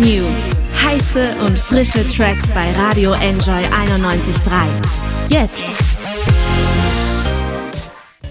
New. Heiße und frische Tracks bei Radio Enjoy 91.3. Jetzt!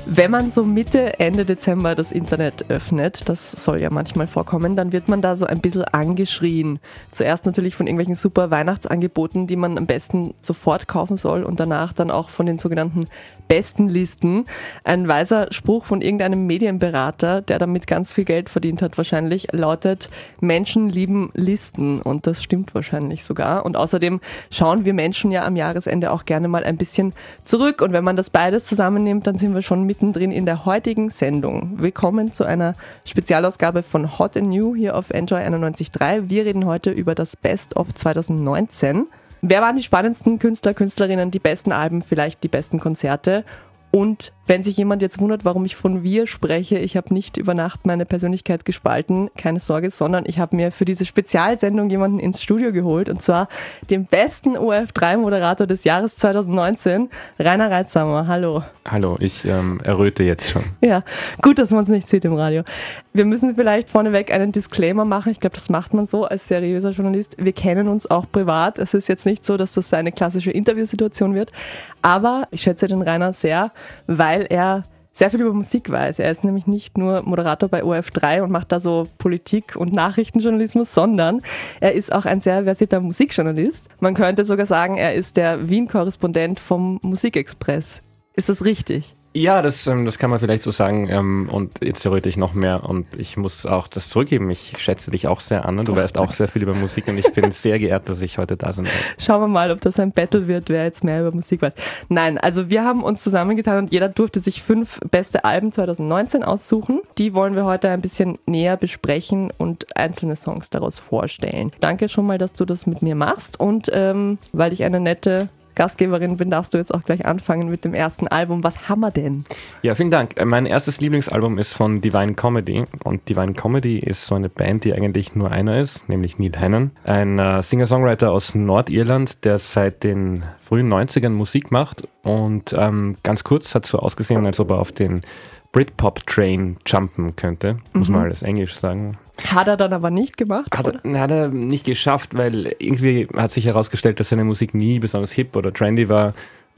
Wenn man so Mitte, Ende Dezember das Internet öffnet, das soll ja manchmal vorkommen, dann wird man da so ein bisschen angeschrien. Zuerst natürlich von irgendwelchen super Weihnachtsangeboten, die man am besten sofort kaufen soll und danach dann auch von den sogenannten besten Listen. Ein weiser Spruch von irgendeinem Medienberater, der damit ganz viel Geld verdient hat wahrscheinlich, lautet, Menschen lieben Listen und das stimmt wahrscheinlich sogar. Und außerdem schauen wir Menschen ja am Jahresende auch gerne mal ein bisschen zurück und wenn man das beides zusammennimmt, dann sind wir schon mitten mittendrin in der heutigen Sendung. Willkommen zu einer Spezialausgabe von Hot and New hier auf Enjoy 91.3. Wir reden heute über das Best of 2019. Wer waren die spannendsten Künstler, Künstlerinnen, die besten Alben, vielleicht die besten Konzerte? Und wenn sich jemand jetzt wundert, warum ich von wir spreche, ich habe nicht über Nacht meine Persönlichkeit gespalten, keine Sorge, sondern ich habe mir für diese Spezialsendung jemanden ins Studio geholt und zwar den besten OF3-Moderator des Jahres 2019, Rainer Reitsamer. Hallo. Hallo, ich ähm, erröte jetzt schon. Ja, gut, dass man es nicht sieht im Radio. Wir müssen vielleicht vorneweg einen Disclaimer machen. Ich glaube, das macht man so als seriöser Journalist. Wir kennen uns auch privat. Es ist jetzt nicht so, dass das eine klassische Interviewsituation wird. Aber ich schätze den Rainer sehr, weil er sehr viel über Musik weiß. Er ist nämlich nicht nur Moderator bei OF3 und macht da so Politik- und Nachrichtenjournalismus, sondern er ist auch ein sehr versierter Musikjournalist. Man könnte sogar sagen, er ist der Wien-Korrespondent vom Musikexpress. Ist das richtig? Ja, das, ähm, das kann man vielleicht so sagen. Ähm, und jetzt theoretisch noch mehr. Und ich muss auch das zurückgeben. Ich schätze dich auch sehr an. Du weißt auch sehr viel über Musik und ich bin sehr geehrt, dass ich heute da sein darf. Schauen wir mal, ob das ein Battle wird, wer jetzt mehr über Musik weiß. Nein, also wir haben uns zusammengetan und jeder durfte sich fünf beste Alben 2019 aussuchen. Die wollen wir heute ein bisschen näher besprechen und einzelne Songs daraus vorstellen. Danke schon mal, dass du das mit mir machst. Und ähm, weil ich eine nette Gastgeberin bin, darfst du jetzt auch gleich anfangen mit dem ersten Album. Was haben wir denn? Ja, vielen Dank. Mein erstes Lieblingsalbum ist von Divine Comedy und Divine Comedy ist so eine Band, die eigentlich nur einer ist, nämlich Neil Hannon, ein äh, Singer-Songwriter aus Nordirland, der seit den frühen 90ern Musik macht und ähm, ganz kurz hat so ausgesehen, als ob er auf den Britpop-Train jumpen könnte, muss mhm. man alles Englisch sagen. Hat er dann aber nicht gemacht? Hat er, hat er, nicht geschafft, weil irgendwie hat sich herausgestellt, dass seine Musik nie besonders hip oder trendy war.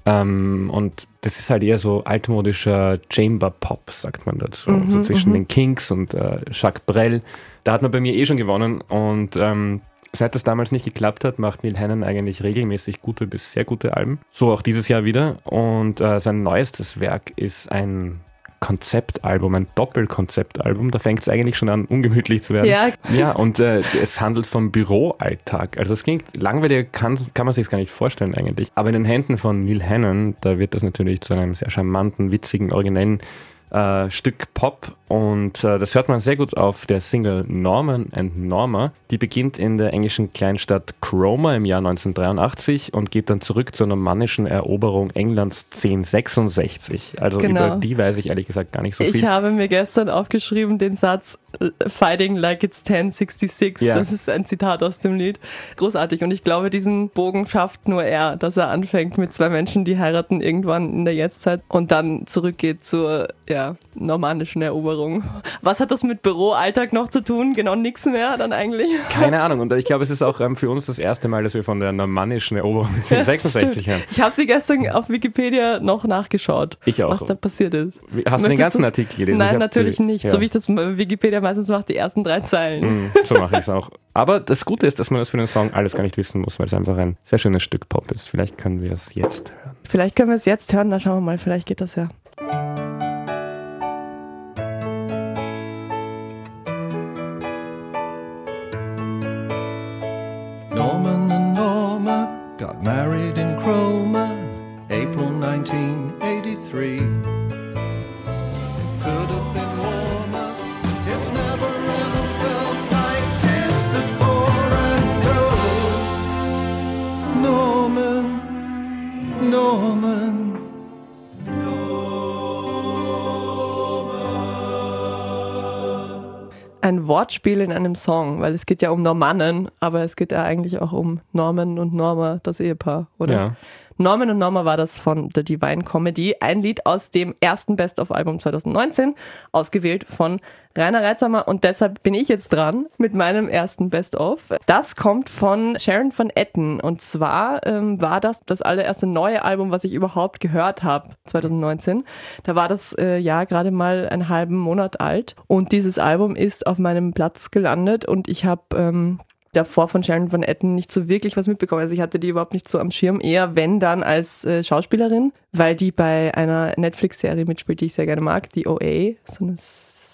Ähm, und das ist halt eher so altmodischer Chamber Pop, sagt man dazu. Mhm, so zwischen mhm. den Kinks und äh, Jacques Brel. Da hat man bei mir eh schon gewonnen. Und ähm, seit das damals nicht geklappt hat, macht Neil Hannon eigentlich regelmäßig gute bis sehr gute Alben. So auch dieses Jahr wieder. Und äh, sein neuestes Werk ist ein Konzeptalbum, ein Doppelkonzeptalbum. Da fängt es eigentlich schon an, ungemütlich zu werden. Ja, ja und äh, es handelt vom Büroalltag. Also das klingt langweilig, kann, kann man sich gar nicht vorstellen eigentlich. Aber in den Händen von Neil Hannon, da wird das natürlich zu einem sehr charmanten, witzigen, originellen äh, Stück Pop und äh, das hört man sehr gut auf der Single Norman and Norma. Die beginnt in der englischen Kleinstadt Cromer im Jahr 1983 und geht dann zurück zur normannischen Eroberung Englands 1066. Also genau. über die weiß ich ehrlich gesagt gar nicht so viel. Ich habe mir gestern aufgeschrieben den Satz Fighting like it's 1066. Ja. Das ist ein Zitat aus dem Lied. Großartig. Und ich glaube, diesen Bogen schafft nur er, dass er anfängt mit zwei Menschen, die heiraten irgendwann in der Jetztzeit und dann zurückgeht zur ja, normannischen Eroberung. Was hat das mit Büroalltag noch zu tun? Genau nichts mehr dann eigentlich? Keine Ahnung. Und ich glaube, es ist auch ähm, für uns das erste Mal, dass wir von der normannischen Eroberung bis ja, 66 hören. Ich habe sie gestern auf Wikipedia noch nachgeschaut. Ich auch. Was da passiert ist. Hast Möchtest du den ganzen Artikel gelesen? Nein, natürlich nicht. Ja. So wie ich das Wikipedia meistens mache, die ersten drei Zeilen. Mm, so mache ich es auch. Aber das Gute ist, dass man das für den Song alles gar nicht wissen muss, weil es einfach ein sehr schönes Stück Pop ist. Vielleicht können wir es jetzt hören. Vielleicht können wir es jetzt hören, dann schauen wir mal, vielleicht geht das ja. Wortspiel in einem Song, weil es geht ja um Normannen, aber es geht ja eigentlich auch um Norman und Norma, das Ehepaar, oder? Ja. Norman und Norma war das von The Divine Comedy, ein Lied aus dem ersten Best-of-Album 2019, ausgewählt von Rainer Reitsamer und deshalb bin ich jetzt dran mit meinem ersten Best-of. Das kommt von Sharon von Etten. Und zwar ähm, war das das allererste neue Album, was ich überhaupt gehört habe 2019. Da war das äh, ja gerade mal einen halben Monat alt. Und dieses Album ist auf meinem Platz gelandet. Und ich habe ähm, davor von Sharon von Etten nicht so wirklich was mitbekommen. Also ich hatte die überhaupt nicht so am Schirm, eher wenn dann als äh, Schauspielerin, weil die bei einer Netflix-Serie mitspielt, die ich sehr gerne mag, die OA, so eine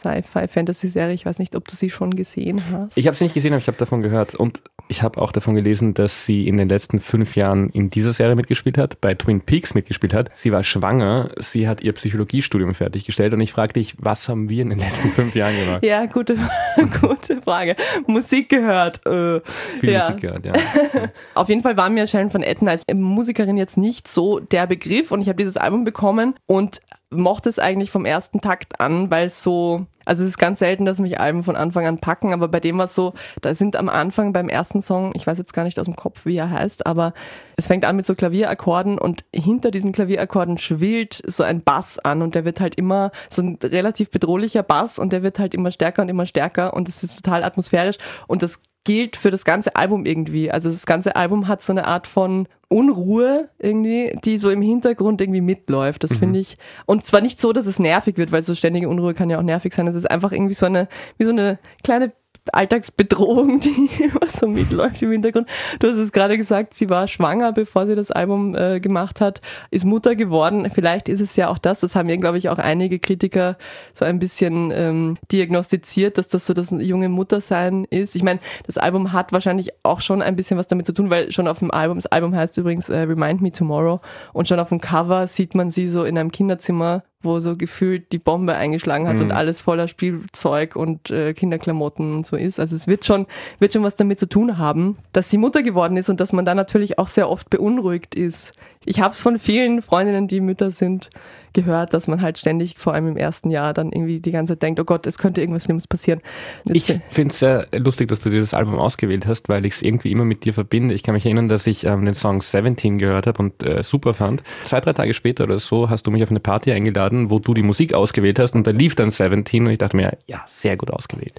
Sci-Fi-Fantasy-Serie. Ich weiß nicht, ob du sie schon gesehen hast. Ich habe sie nicht gesehen, aber ich habe davon gehört. Und ich habe auch davon gelesen, dass sie in den letzten fünf Jahren in dieser Serie mitgespielt hat, bei Twin Peaks mitgespielt hat. Sie war schwanger, sie hat ihr Psychologiestudium fertiggestellt. Und ich frage dich, was haben wir in den letzten fünf Jahren gemacht? Ja, gute, gute Frage. Musik gehört. Äh, Viel ja. Musik gehört, ja. Auf jeden Fall war mir Sharon von Etten als Musikerin jetzt nicht so der Begriff und ich habe dieses Album bekommen und mochte es eigentlich vom ersten Takt an, weil es so, also es ist ganz selten, dass mich Alben von Anfang an packen, aber bei dem war es so, da sind am Anfang beim ersten Song, ich weiß jetzt gar nicht aus dem Kopf, wie er heißt, aber es fängt an mit so Klavierakkorden und hinter diesen Klavierakkorden schwillt so ein Bass an und der wird halt immer so ein relativ bedrohlicher Bass und der wird halt immer stärker und immer stärker und es ist total atmosphärisch und das gilt für das ganze Album irgendwie. Also das ganze Album hat so eine Art von Unruhe irgendwie, die so im Hintergrund irgendwie mitläuft. Das finde ich. Und zwar nicht so, dass es nervig wird, weil so ständige Unruhe kann ja auch nervig sein. Es ist einfach irgendwie so eine, wie so eine kleine Alltagsbedrohung, die immer so mitläuft im Hintergrund. Du hast es gerade gesagt, sie war schwanger, bevor sie das Album äh, gemacht hat, ist Mutter geworden. Vielleicht ist es ja auch das, das haben ja, glaube ich, auch einige Kritiker so ein bisschen ähm, diagnostiziert, dass das so das junge Muttersein ist. Ich meine, das Album hat wahrscheinlich auch schon ein bisschen was damit zu tun, weil schon auf dem Album, das Album heißt übrigens äh, Remind Me Tomorrow und schon auf dem Cover sieht man sie so in einem Kinderzimmer wo so gefühlt die Bombe eingeschlagen hat Mhm. und alles voller Spielzeug und äh, Kinderklamotten und so ist. Also es wird schon, wird schon was damit zu tun haben, dass sie Mutter geworden ist und dass man da natürlich auch sehr oft beunruhigt ist. Ich habe es von vielen Freundinnen, die Mütter sind, gehört, dass man halt ständig, vor allem im ersten Jahr, dann irgendwie die ganze Zeit denkt, oh Gott, es könnte irgendwas Schlimmes passieren. Jetzt- Ich finde es sehr lustig, dass du dir das Album ausgewählt hast, weil ich es irgendwie immer mit dir verbinde. Ich kann mich erinnern, dass ich ähm, den Song 17 gehört habe und äh, super fand. Zwei, drei Tage später oder so hast du mich auf eine Party eingeladen, wo du die Musik ausgewählt hast und da lief dann 17 und ich dachte mir, ja, sehr gut ausgewählt.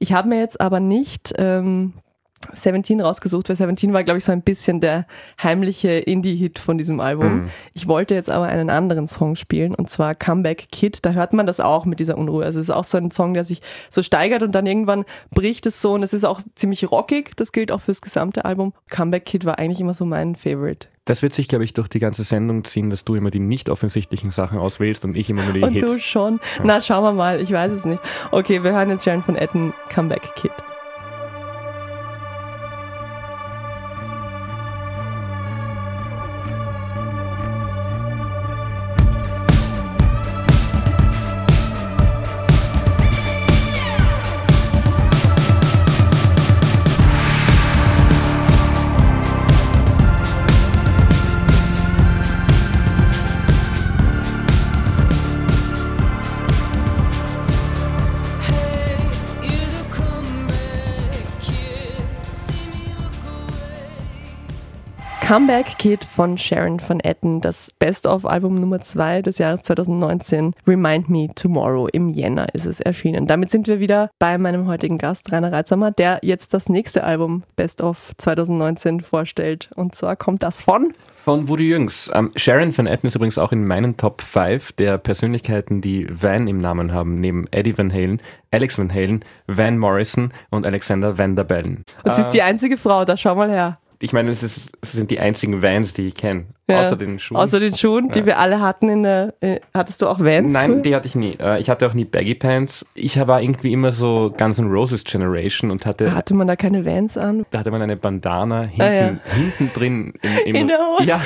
Ich habe mir jetzt aber nicht ähm, 17 rausgesucht, weil 17 war, glaube ich, so ein bisschen der heimliche Indie-Hit von diesem Album. Mhm. Ich wollte jetzt aber einen anderen Song spielen und zwar Comeback Kid. Da hört man das auch mit dieser Unruhe. Also es ist auch so ein Song, der sich so steigert und dann irgendwann bricht es so und es ist auch ziemlich rockig. Das gilt auch fürs gesamte Album. Comeback Kid war eigentlich immer so mein Favorite. Das wird sich, glaube ich, durch die ganze Sendung ziehen, dass du immer die nicht offensichtlichen Sachen auswählst und ich immer nur die Und Hits. du schon. Na, schauen wir mal. Ich weiß es nicht. Okay, wir hören jetzt Sharon von Etten, Comeback Kid. Comeback Kid von Sharon von Etten, das Best-of-Album Nummer 2 des Jahres 2019. Remind Me Tomorrow im Jänner ist es erschienen. Damit sind wir wieder bei meinem heutigen Gast, Rainer Reitsamer, der jetzt das nächste Album Best-of 2019 vorstellt. Und zwar kommt das von Von Woody Jüngs. Ähm, Sharon Van Etten ist übrigens auch in meinen Top 5 der Persönlichkeiten, die Van im Namen haben, neben Eddie Van Halen, Alex Van Halen, Van Morrison und Alexander Van der Bellen. Und sie ist die einzige Frau, da schau mal her. Ich meine, es, ist, es sind die einzigen Vans, die ich kenne. Ja. Außer den Schuhen. Außer den Schuhen, die Ja. wir alle hatten in der. Äh, hattest du auch Vans? Nein, früher? die hatte ich nie. Äh, Ich hatte auch nie Baggy Pants. Ich war irgendwie immer so Guns N' Roses Generation und hatte, Hatte man da keine Vans an? da hatte man eine Bandana hinten, Ah, ja. hinten drin. Im, im, In der Hose. Ja,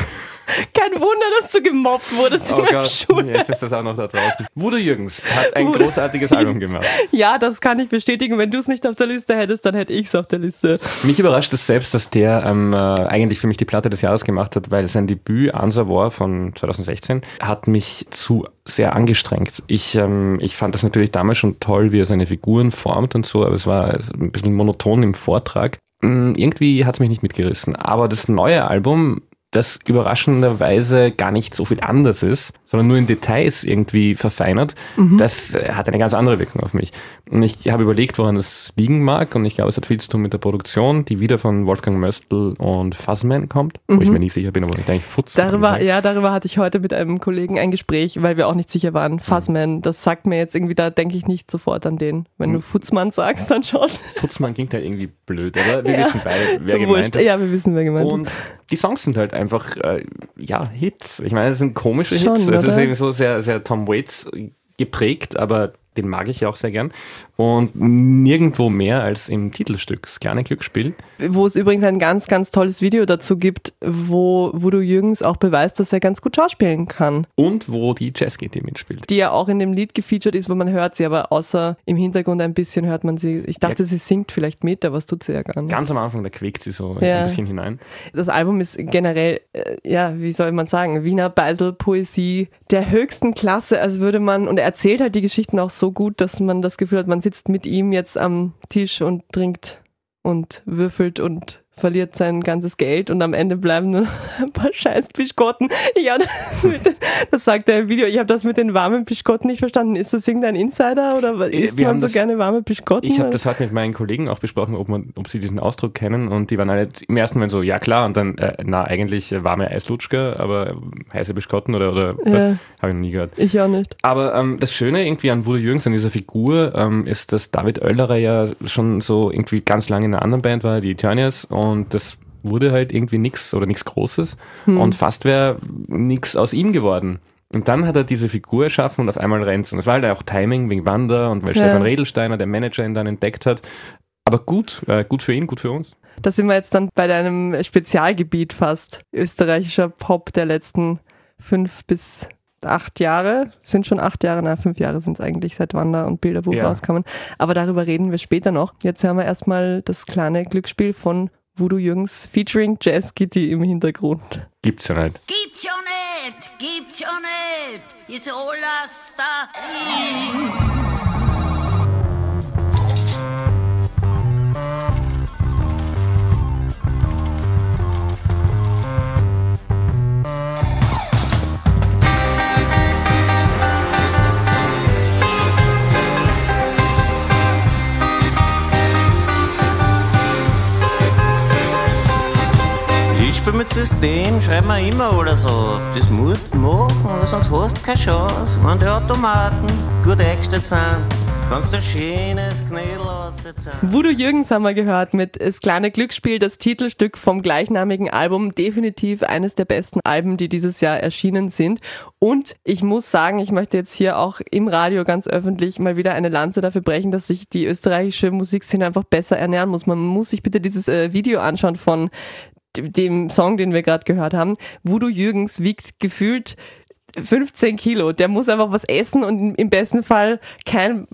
Kein Wunder, dass du gemobbt wurdest oh in der Gott, Schule. jetzt ist das auch noch da draußen. Wudo Jürgens hat ein Wudo großartiges Album gemacht. Ja, das kann ich bestätigen. Wenn du es nicht auf der Liste hättest, dann hätte ich es auf der Liste. Mich überrascht es selbst, dass der ähm, äh, eigentlich für mich die Platte des Jahres gemacht hat, weil sein Debüt Answer War von 2016 hat mich zu sehr angestrengt. Ich, ähm, ich fand das natürlich damals schon toll, wie er seine Figuren formt und so, aber es war ein bisschen monoton im Vortrag. Mm, Irgendwie hat es mich nicht mitgerissen. Aber das neue Album das überraschenderweise gar nicht so viel anders ist, sondern nur in Details irgendwie verfeinert, das äh, hat eine ganz andere Wirkung auf mich. Und ich habe überlegt, woran das liegen mag und ich glaube, es hat viel zu tun mit der Produktion, die wieder von Wolfgang Möstl und Fuzzman kommt, wo ich mir nicht sicher bin, aber ich eigentlich Futz. Darüber, ja, darüber hatte ich heute mit einem Kollegen ein Gespräch, weil wir auch nicht sicher Mhm. waren. Fuzzman, das sagt mir jetzt irgendwie, da denke ich nicht sofort an den. Wenn du Futzmann sagst, dann schon. Futzmann klingt halt irgendwie blöd, aber wir Ja. wissen beide, wer gemeint ist. Ja, wir wissen, wer gemeint ist. Und die Songs sind halt einfach, äh, ja, Hits. Ich meine, es sind komische Schon, Hits. Es ist oder? irgendwie so sehr, sehr Tom Waits geprägt, aber den mag ich ja auch sehr gern. Und nirgendwo mehr als im Titelstück, das kleine Glücksspiel. Wo es übrigens ein ganz, ganz tolles Video dazu gibt, wo Voodoo Jürgens auch beweist, dass er ganz gut schauspielen kann. Und wo die Jazz-GT mitspielt. Die ja auch in dem Lied gefeatured ist, wo man hört sie, aber außer im Hintergrund ein bisschen hört man sie. Ich dachte, sie singt vielleicht mit, aber das tut sie ja gar nicht. Ganz am Anfang, da quäkt sie so Ja. ein bisschen hinein. Das Album ist generell, äh, ja, wie soll man sagen, Wiener Beisel-Poesie der höchsten Klasse, als würde man, und er erzählt halt die Geschichten auch so gut, dass man das Gefühl hat, man sitzt mit ihm jetzt am Tisch und trinkt und würfelt und verliert sein ganzes Geld und am Ende bleiben nur ein paar scheiß Pischkotten. Ja, das, den, das sagt er im Video. Ich habe das mit den warmen Pischkotten nicht verstanden. Ist das irgendein Insider oder Äh, isst wir man haben so das- gerne warme Pischkotten? Ich habe das heute mit meinen Kollegen auch besprochen, ob, man, ob sie diesen Ausdruck kennen und die waren alle im ersten Moment so, ja klar, und dann, äh, na, eigentlich äh, warme Eislutschka, aber heiße Biskotten oder, oder Ja. habe ich noch nie gehört. ich auch nicht. Aber ähm, das Schöne irgendwie an Voodoo Jürgens, an dieser Figur, ähm, ist, dass David Oellerer ja schon so irgendwie ganz lange in einer anderen Band war, die Eternias, und das wurde halt irgendwie nix oder nichts Großes und fast wäre nix aus ihm geworden. Und dann hat er diese Figur erschaffen und auf einmal rennt's. Und es war halt auch Timing wegen Wander und weil Ja. Stefan Redelsteiner, der Manager, ihn dann entdeckt hat. Aber gut, äh, gut für ihn, gut für uns. Da sind wir jetzt dann bei deinem Spezialgebiet fast. Österreichischer Pop der letzten fünf bis acht Jahre. Sind schon acht Jahre, na, fünf Jahre sind es eigentlich, seit Wander und Bilderbuch Ja. rauskamen. Aber darüber reden wir später noch. Jetzt hören wir erstmal das kleine Glücksspiel von Voodoo Jürgens featuring Jazz Kitty im Hintergrund. Gibt's ja nicht. Gibt's schon nicht, gibt's schon nicht, ist alles dahin. Spiel mit System, schreib mir immer alles auf. Das musst du machen, sonst hast du keine Chance. Wenn die Automaten gut eingestellt sind, kannst du ein schönes Knädel auszahlen. Voodoo Jürgens haben wir gehört mit Das kleine Glücksspiel, das Titelstück vom gleichnamigen Album. Definitiv eines der besten Alben, die dieses Jahr erschienen sind. Und ich muss sagen, ich möchte jetzt hier auch im Radio ganz öffentlich mal wieder eine Lanze dafür brechen, dass sich die österreichische Musikszene einfach besser ernähren muss. Man muss sich bitte dieses äh, Video anschauen von dem Song, den wir gerade gehört haben. Voodoo Jürgens wiegt gefühlt 15 Kilo. Der muss einfach was essen und im besten Fall kein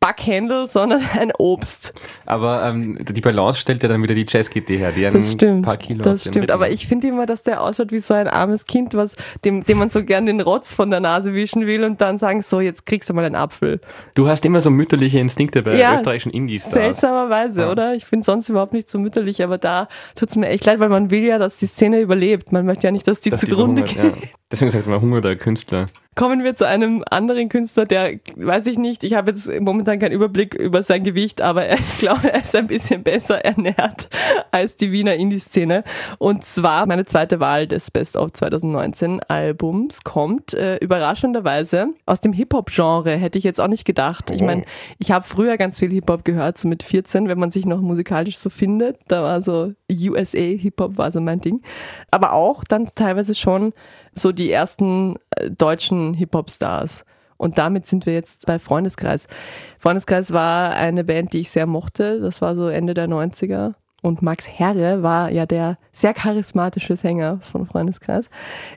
Backhändel, sondern ein Obst. Aber ähm, die Balance stellt ja dann wieder die Jazz-GT her, die ein Das stimmt. paar Kilo das stimmt. Aber ich finde immer, dass der ausschaut wie so ein armes Kind, was dem, dem man so gern den Rotz von der Nase wischen will und dann sagen, so, jetzt kriegst du mal einen Apfel. Du hast immer so mütterliche Instinkte bei Ja, österreichischen Indies. Seltsamerweise, Ja. oder? Ich finde sonst überhaupt nicht so mütterlich, aber da tut's mir echt leid, weil man will ja, dass die Szene überlebt. Man möchte ja nicht, dass die Dass die zugrunde verhungert, geht. ja. Deswegen sagt man Hunger der Künstler. Kommen wir zu einem anderen Künstler, der, weiß ich nicht, ich habe jetzt momentan keinen Überblick über sein Gewicht, aber ich glaube, er ist ein bisschen besser ernährt als die Wiener Indie-Szene. Und zwar meine zweite Wahl des Best of 2019 Albums kommt äh, überraschenderweise aus dem Hip-Hop-Genre, hätte ich jetzt auch nicht gedacht. Ich meine, ich habe früher ganz viel Hip-Hop gehört, so mit 14, wenn man sich noch musikalisch so findet. Da war so USA Hip-Hop war so mein Ding. Aber auch dann teilweise schon so die ersten äh, deutschen Hip-Hop-Stars. Und damit sind wir jetzt bei Freundeskreis. Freundeskreis war eine Band, die ich sehr mochte. Das war so Ende der 90er. Und Max Herre war ja der sehr charismatische Sänger von Freundeskreis.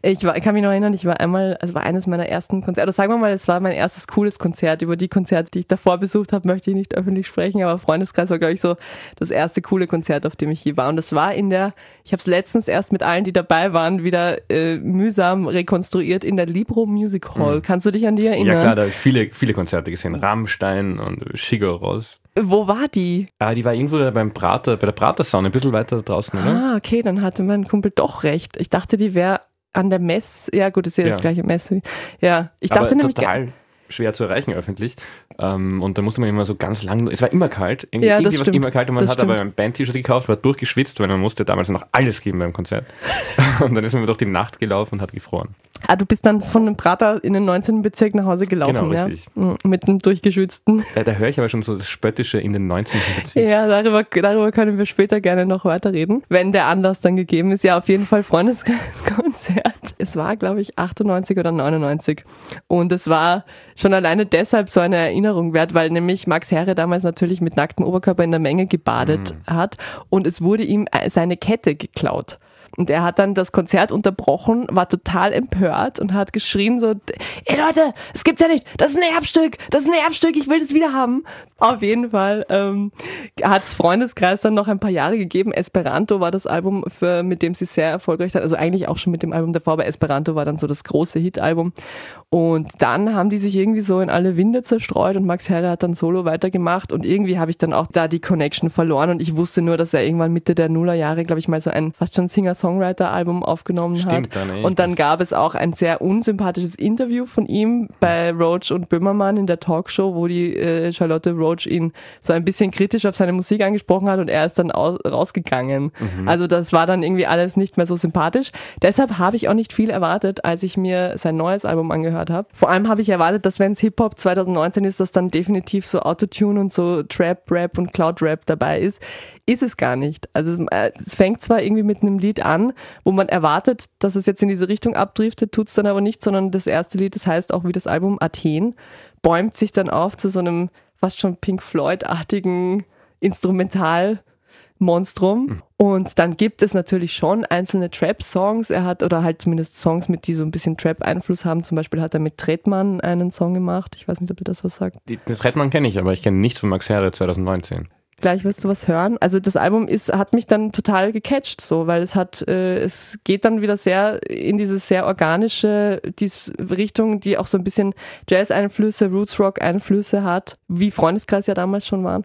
Ich, war, kann mich noch erinnern, ich war einmal, also war eines meiner ersten Konzerte, oder sagen wir mal, es war mein erstes cooles Konzert. Über die Konzerte, die ich davor besucht habe, möchte ich nicht öffentlich sprechen, aber Freundeskreis war, glaube ich, so das erste coole Konzert, auf dem ich je war. Und das war in der, ich habe es letztens erst mit allen, die dabei waren, wieder äh, mühsam rekonstruiert in der Libro Music Hall. Kannst du dich an die erinnern? Ja klar, da habe ich viele, viele Konzerte gesehen. Rammstein und Shigoros. Wo war die? Ah, die war irgendwo beim Prater, bei der Pratersauna, ein bisschen weiter draußen, oder? Ah, okay, dann hatte mein Kumpel doch recht. Ich dachte, die wäre an der Messe. Ja, gut, ist ja, das gleiche Messe. Ja, ich dachte Aber nämlich. total schwer zu erreichen öffentlich. Ähm, und da musste man immer so ganz lang, es war immer kalt, irgendwie, Ja, das irgendwie war immer kalt und man Das hat aber stimmt. ein Band-T-Shirt gekauft, war durchgeschwitzt, weil man musste damals noch alles geben beim Konzert. und dann ist man durch die Nacht gelaufen und hat gefroren. Ah, du bist dann von dem Prater in den 19. Bezirk nach Hause gelaufen, Genau, ja? richtig. Mhm, Mit einem durchgeschützten. Äh, da höre ich aber schon so das Spöttische in den 19. Bezirk. Ja, darüber, darüber können wir später gerne noch weiterreden, wenn der Anlass dann gegeben ist. Ja, auf jeden Fall Es war, glaube ich, 98 oder 99. Und es war schon alleine deshalb so eine Erinnerung wert, weil nämlich Max Herre damals natürlich mit nacktem Oberkörper in der Menge gebadet hat und es wurde ihm äh, seine Kette geklaut. Und er hat dann das Konzert unterbrochen, war total empört und hat geschrien so, ey Leute, es gibt's ja nicht, das ist ein Erbstück, das ist ein Erbstück, ich will das wieder haben. Auf jeden Fall ähm, hat's Freundeskreis dann noch ein paar Jahre gegeben. Esperanto war das Album, für, mit dem sie sehr erfolgreich sind, also eigentlich auch schon mit dem Album davor, aber Esperanto war dann so das große Hitalbum. Und dann haben die sich irgendwie so in alle Winde zerstreut und Max Herre hat dann solo weitergemacht und irgendwie habe ich dann auch da die Connection verloren und ich wusste nur, dass er irgendwann Mitte der Nullerjahre, glaube ich, mal so ein fast schon Singer-Songwriter-Album aufgenommen Stimmt, hat. dann, und dann gab es auch ein sehr unsympathisches Interview von ihm bei Roach und Böhmermann in der Talkshow, wo die äh, Charlotte Roach ihn so ein bisschen kritisch auf seine Musik angesprochen hat und er ist dann au rausgegangen. Also das war dann irgendwie alles nicht mehr so sympathisch. Deshalb habe ich auch nicht viel erwartet, als ich mir sein neues Album angehört habe. Vor allem habe ich erwartet, dass wenn es Hip-Hop 2019 ist, dass dann definitiv so Autotune und so Trap, Rap und Cloud-Rap dabei ist. Ist es gar nicht. Also es, äh, es fängt zwar irgendwie mit einem Lied an, wo man erwartet, dass es jetzt in diese Richtung abdriftet, tut es dann aber nicht, sondern das erste Lied, das heißt auch wie das Album Athen, bäumt sich dann auf zu so einem fast schon Pink Floyd-artigen Instrumental. Monstrum. Und dann gibt es natürlich schon einzelne Trap-Songs. Er hat, oder halt zumindest Songs, mit die so ein bisschen Trap-Einfluss haben. Zum Beispiel hat er mit Tretmann einen Song gemacht. Ich weiß nicht, ob ihr das was sagt. Die, den Trettmann kenne ich, aber ich kenne nichts von Max Herre 2019. Gleich wirst du was hören. Also das Album ist, hat mich dann total gecatcht, so, weil es hat, äh, es geht dann wieder sehr in diese sehr organische dies Richtung, die auch so ein bisschen Jazz-Einflüsse, Roots-Rock-Einflüsse hat, wie Freundeskreis ja damals schon waren.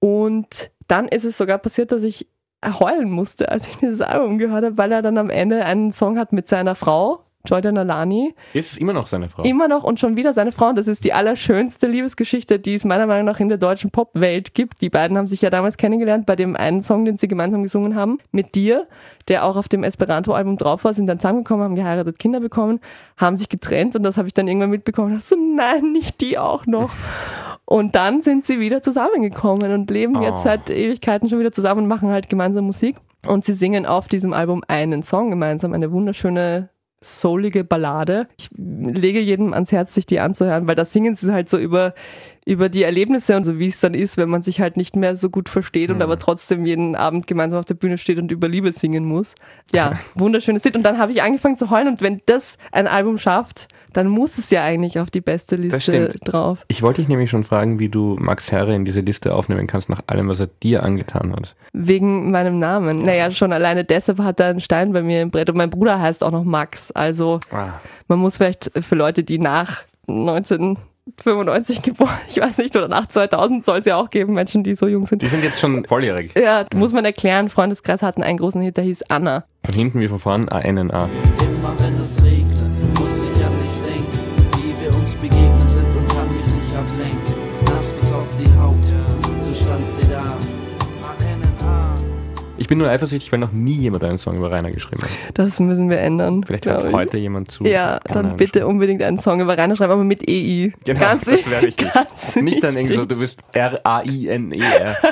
Und dann ist es sogar passiert, dass ich heulen musste, als ich dieses Album gehört habe, weil er dann am Ende einen Song hat mit seiner Frau, Jordan Alani, Ist es immer noch seine Frau? immer noch und schon wieder seine Frau. Und das ist die allerschönste Liebesgeschichte, die es meiner Meinung nach in der deutschen Popwelt gibt. Die beiden haben sich ja damals kennengelernt bei dem einen Song, den sie gemeinsam gesungen haben, mit dir, der auch auf dem Esperanto-Album drauf war, sind dann zusammengekommen, haben geheiratet, Kinder bekommen, haben sich getrennt und das habe ich dann irgendwann mitbekommen und dachte so, nein, nicht die auch noch. Und dann sind sie wieder zusammengekommen und leben Oh. jetzt seit Ewigkeiten schon wieder zusammen und machen halt gemeinsam Musik. Und sie singen auf diesem Album einen Song gemeinsam, eine wunderschöne soulige Ballade. Ich lege jedem ans Herz, sich die anzuhören, weil da singen sie halt so über, über die Erlebnisse und so, wie es dann ist, wenn man sich halt nicht mehr so gut versteht und aber trotzdem jeden Abend gemeinsam auf der Bühne steht und über Liebe singen muss. Ja, wunderschönes Lied. Und dann habe ich angefangen zu heulen und wenn das ein Album schafft, dann muss es ja eigentlich auf die beste Liste stimmt. drauf. Ich wollte dich nämlich schon fragen, wie du Max Herre in diese Liste aufnehmen kannst, nach allem, was er dir angetan hat. Wegen meinem Namen. Naja, schon alleine deshalb hat er einen Stein bei mir im Brett. Und mein Bruder heißt auch noch Max. Also Ah. man muss vielleicht für Leute, die nach 1995 geboren, ich weiß nicht, oder nach 2000 soll es ja auch geben, Menschen, die so jung sind. Die sind jetzt schon volljährig. Ja, muss man erklären, Freundeskreis hatten einen großen Hit, der hieß Anna. Von hinten wie von vorn, A-N-N-A. Immer wenn es bin nur eifersüchtig, weil noch nie jemand einen Song über Rainer geschrieben hat. Das müssen wir ändern. Vielleicht hört heute jemand zu. Ja, dann bitte unbedingt einen Song über Rainer schreiben, aber mit EI. Genau, ganz das wäre wichtig. ganz Nicht dann irgendwie so, du bist R-A-I-N-E-R.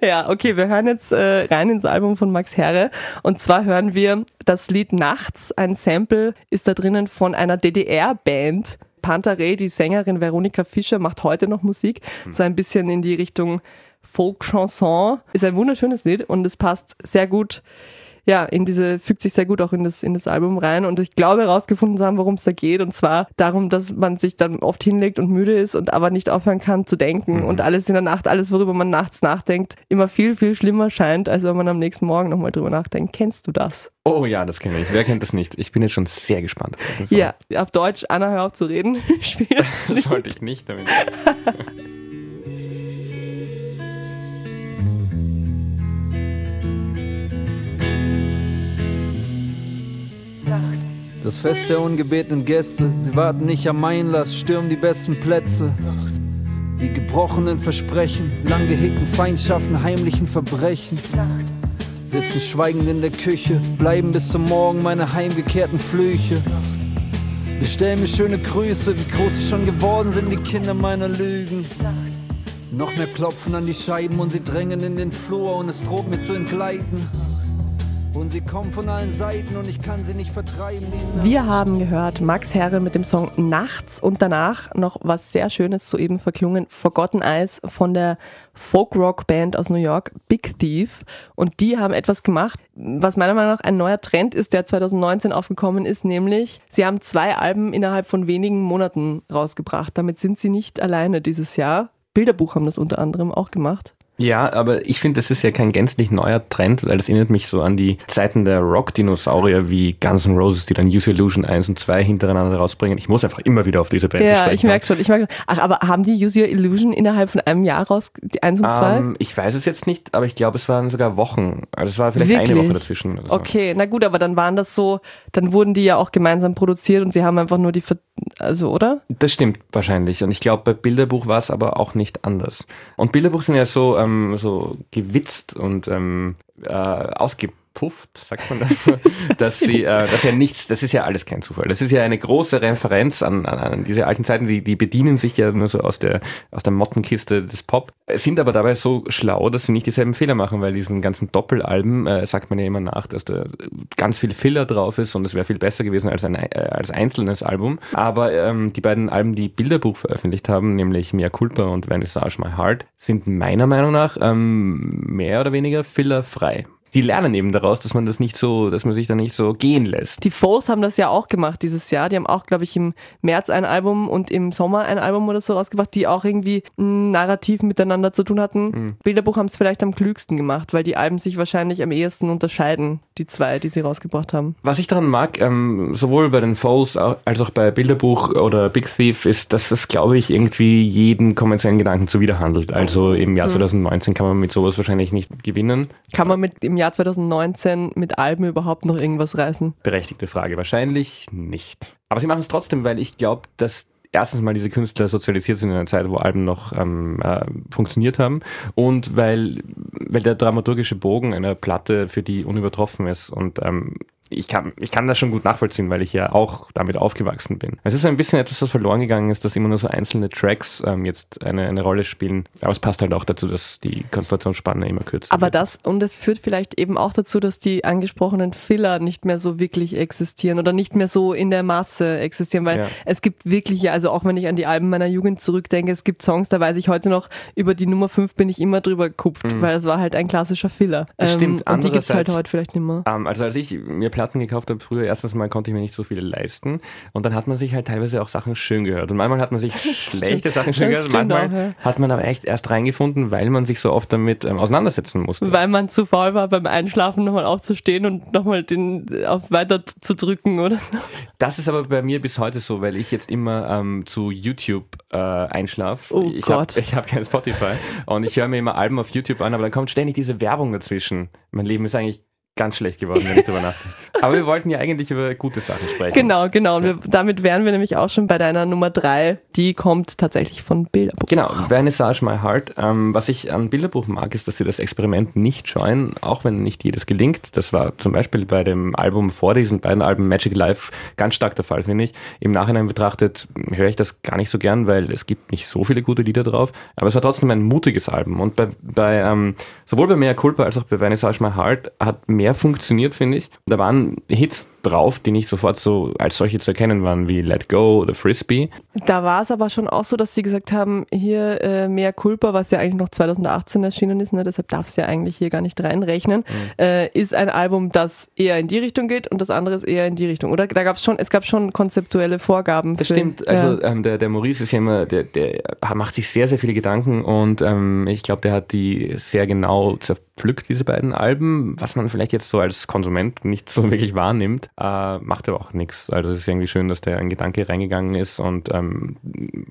Ja, okay, wir hören jetzt äh, rein ins Album von Max Herre. Und zwar hören wir das Lied Nachts. Ein Sample ist da drinnen von einer DDR-Band. Pantarei, die Sängerin Veronika Fischer, macht heute noch Musik. So ein bisschen in die Richtung Folk-Chanson. Ist ein wunderschönes Lied und es passt sehr gut. Ja, in diese, fügt sich sehr gut auch in das, in das Album rein. Und ich glaube herausgefunden zu haben, worum es da geht. Und zwar darum, dass man sich dann oft hinlegt und müde ist und aber nicht aufhören kann zu denken. Und alles in der Nacht, alles, worüber man nachts nachdenkt, immer viel, viel schlimmer scheint, als wenn man am nächsten Morgen nochmal drüber nachdenkt. Kennst du das? Oh ja, das kenne ich. Wer kennt das nicht? Ich bin jetzt schon sehr gespannt. Ja, auf Deutsch, Anna, hör auf zu reden. Spiel das sollte ich nicht damit. Das Fest der ungebetenen Gäste, sie warten nicht am Einlass, stürmen die besten Plätze. Die gebrochenen Versprechen, lang gehegten Feindschaften, heimlichen Verbrechen. Sitzen schweigend in der Küche, bleiben bis zum Morgen meine heimgekehrten Flüche. Bestell mir schöne Grüße, wie groß sie schon geworden sind, die Kinder meiner Lügen. Noch mehr klopfen an die Scheiben und sie drängen in den Flur und es droht mir zu entgleiten. Und sie kommen von allen Seiten und ich kann sie nicht vertreiben. Wir haben gehört Max Herre mit dem Song Nachts und danach noch was sehr Schönes soeben verklungen, Forgotten Eyes von der Folk-Rock-Band aus New York, Big Thief. Und die haben etwas gemacht, was meiner Meinung nach ein neuer Trend ist, der 2019 aufgekommen ist, nämlich sie haben zwei Alben innerhalb von wenigen Monaten rausgebracht. Damit sind sie nicht alleine dieses Jahr. Bilderbuch haben das unter anderem auch gemacht. Ja, aber ich finde, das ist ja kein gänzlich neuer Trend, weil das erinnert mich so an die Zeiten der Rock-Dinosaurier wie Guns N' Roses, die dann Use Illusion 1 und 2 hintereinander rausbringen. Ich muss einfach immer wieder auf diese Band Ja, sprechen ich merke schon. Ich merk, ach, aber haben die Use Your Illusion innerhalb von einem Jahr raus, die 1 und 2? Ähm, ich weiß es jetzt nicht, aber ich glaube, es waren sogar Wochen. Also es war vielleicht eine Wirklich? Woche dazwischen. So. Okay, na gut, aber dann waren das so, dann wurden die ja auch gemeinsam produziert und sie haben einfach nur die, also, oder? Das stimmt wahrscheinlich. Und ich glaube, bei Bilderbuch war es aber auch nicht anders. Und Bilderbuch sind ja so, ähm, so gewitzt und ähm, äh, ausgepufft, sagt man das, dass sie, äh, das ist ja nichts, das ist ja alles kein Zufall. Das ist ja eine große Referenz an, an, an diese alten Zeiten, die, die bedienen sich ja nur so aus der, aus der Mottenkiste des Pop, sind aber dabei so schlau, dass sie nicht dieselben Fehler machen, weil diesen ganzen Doppelalben äh, sagt man ja immer nach, dass da ganz viel Filler drauf ist und es wäre viel besser gewesen als ein äh, als einzelnes Album. Aber ähm, die beiden Alben, die Bilderbuch veröffentlicht haben, nämlich Mea Culpa und Vernissage My Heart, sind meiner Meinung nach ähm, mehr oder weniger fillerfrei. Die lernen eben daraus, dass man das nicht so, dass man sich da nicht so gehen lässt. Die Foes haben das ja auch gemacht dieses Jahr. Die haben auch, glaube ich, im März ein Album und im Sommer ein Album oder so rausgebracht, die auch irgendwie ein Narrativ miteinander zu tun hatten. Mhm. Bilderbuch haben es vielleicht am klügsten gemacht, weil die Alben sich wahrscheinlich am ehesten unterscheiden, die zwei, die sie rausgebracht haben. Was ich daran mag, ähm, sowohl bei den Foes als auch bei Bilderbuch oder Big Thief, ist, dass es, glaube ich, irgendwie jeden kommerziellen Gedanken zuwiderhandelt. Also im Jahr 2019 kann man mit sowas wahrscheinlich nicht gewinnen. Kann man mit im Jahr 2019 mit Alben überhaupt noch irgendwas reißen? Berechtigte Frage. Wahrscheinlich nicht. Aber sie machen es trotzdem, weil ich glaube, dass erstens mal diese Künstler sozialisiert sind in einer Zeit, wo Alben noch ähm, äh, funktioniert haben und weil, weil der dramaturgische Bogen einer Platte für die unübertroffen ist und ähm, ich kann, ich kann das schon gut nachvollziehen, weil ich ja auch damit aufgewachsen bin. Es ist ein bisschen etwas, was verloren gegangen ist, dass immer nur so einzelne Tracks ähm, jetzt eine, eine Rolle spielen. Aber es passt halt auch dazu, dass die Konzentrationsspanne immer kürzer Aber wird. das, und es führt vielleicht eben auch dazu, dass die angesprochenen Filler nicht mehr so wirklich existieren oder nicht mehr so in der Masse existieren, weil Ja. es gibt wirklich, ja, also auch wenn ich an die Alben meiner Jugend zurückdenke, es gibt Songs, da weiß ich heute noch, über die Nummer 5 bin ich immer drüber gekupft, weil es war halt ein klassischer Filler. Mhm. Das stimmt. Und die gibt's halt Andererseits- heute vielleicht nicht mehr. Ähm, also als ich mir Platten gekauft habe früher, erstens mal konnte ich mir nicht so viele leisten und dann hat man sich halt teilweise auch Sachen schön gehört und manchmal hat man sich schlechte Sachen schön gehört manchmal auch, hat man aber echt erst reingefunden, weil man sich so oft damit ähm, auseinandersetzen musste. Weil man zu faul war, beim Einschlafen nochmal aufzustehen und nochmal den auf weiter zu drücken oder so. Das ist aber bei mir bis heute so, weil ich jetzt immer ähm, zu YouTube äh, einschlafe. Oh ich Gott. habe ich hab kein Spotify und ich höre mir immer Alben auf YouTube an, aber dann kommt ständig diese Werbung dazwischen. Mein Leben ist eigentlich ganz schlecht geworden, wenn ich darüber nachdenke. Aber wir wollten ja eigentlich über gute Sachen sprechen. Genau, genau. Und wir, damit wären wir nämlich auch schon bei deiner Nummer 3. Die kommt tatsächlich von Bilderbuch. Genau, Vernissage My Heart. Ähm, was ich an Bilderbuch mag, ist, dass sie das Experiment nicht scheuen, auch wenn nicht jedes gelingt. Das war zum Beispiel bei dem Album vor diesen beiden Alben Magic Life ganz stark der Fall, finde ich. Im Nachhinein betrachtet höre ich das gar nicht so gern, weil es gibt nicht so viele gute Lieder drauf. Aber es war trotzdem ein mutiges Album. Und bei, bei ähm, sowohl bei Mea Culpa als auch bei Vernissage My Heart hat mehr funktioniert, finde ich. Da waren Hits drauf, die nicht sofort so als solche zu erkennen waren, wie Let Go oder Frisbee. Da war es aber schon auch so, dass sie gesagt haben, hier äh, Mea Culpa, was ja eigentlich noch 2018 erschienen ist, ne, deshalb darf es ja eigentlich hier gar nicht reinrechnen, Mhm. äh, ist ein Album, das eher in die Richtung geht und das andere ist eher in die Richtung. Oder da gab es schon, es gab schon konzeptuelle Vorgaben. Das für- stimmt. Also ja. ähm, der, der Maurice ist ja immer, der, der macht sich sehr, sehr viele Gedanken und ähm, ich glaube, der hat die sehr genau zerpflückt, diese beiden Alben, was man vielleicht jetzt so als Konsument nicht so wirklich wahrnimmt. Äh, macht aber auch nichts. Also es ist irgendwie schön, dass der ein Gedanke reingegangen ist und ähm,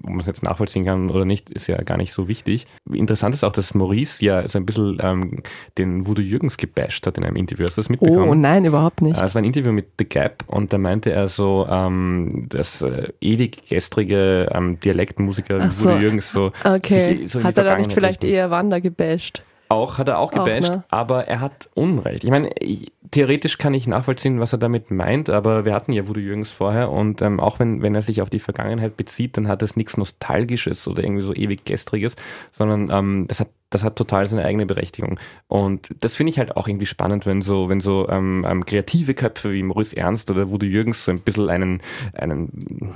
ob man es jetzt nachvollziehen kann oder nicht, ist ja gar nicht so wichtig. Interessant ist auch, dass Maurice ja so ein bisschen ähm, den Voodoo Jürgens gebasht hat in einem Interview. Hast du das mitbekommen? Oh nein, überhaupt nicht. Äh, Es war ein Interview mit The Gap und da meinte er so, ähm, dass äh, ewig gestrige ähm, Dialektmusiker Ach so. Voodoo Jürgens so, Okay, so hat er da nicht vielleicht eher Wanda gebasht? Auch hat er auch Auch, gebasht, ne? aber er hat Unrecht. Ich meine, ich, theoretisch kann ich nachvollziehen, was er damit meint, aber wir hatten ja Voodoo Jürgens vorher und ähm, auch wenn, wenn er sich auf die Vergangenheit bezieht, dann hat es nichts Nostalgisches oder irgendwie so ewig Gestriges, sondern ähm, das hat das hat total seine eigene Berechtigung. Und das finde ich halt auch irgendwie spannend, wenn so, wenn so ähm, ähm, kreative Köpfe wie Maurice Ernst oder Voodoo Jürgens so ein bisschen einen, einen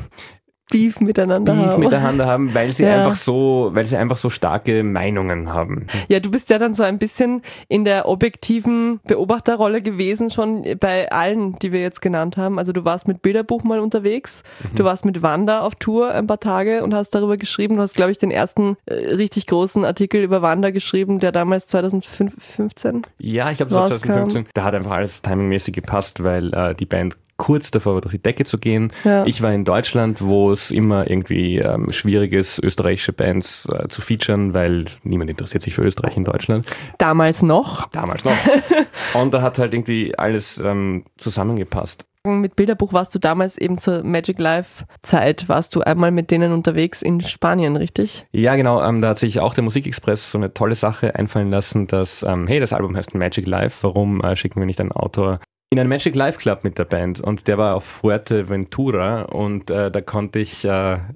Beef miteinander Beef haben. miteinander haben, weil sie Ja. einfach so, weil sie einfach so starke Meinungen haben. Ja, du bist ja dann so ein bisschen in der objektiven Beobachterrolle gewesen, schon bei allen, die wir jetzt genannt haben. Also du warst mit Bilderbuch mal unterwegs, Mhm. du warst mit Wanda auf Tour ein paar Tage und hast darüber geschrieben. Du hast, glaube ich, den ersten äh, richtig großen Artikel über Wanda geschrieben, der damals 2015. Ja, ich glaube, das war rauskam. 2015. Da hat einfach alles timingmäßig gepasst, weil äh, die Band kurz davor war, durch die Decke zu gehen. Ja. Ich war in Deutschland, wo es immer irgendwie ähm, schwierig ist, österreichische Bands äh, zu featuren, weil niemand interessiert sich für Österreich in Deutschland. Damals noch. Damals noch. Und da hat halt irgendwie alles ähm, zusammengepasst. Mit Bilderbuch warst du damals eben zur Magic Life Zeit, warst du einmal mit denen unterwegs in Spanien, richtig? Ja, genau. Ähm, da hat sich auch der Musikexpress so eine tolle Sache einfallen lassen, dass, ähm, hey, das Album heißt Magic Life. Warum äh, schicken wir nicht einen Autor in einen Magic Life Club mit der Band? Und der war auf Fuerteventura und äh, da konnte ich. Äh,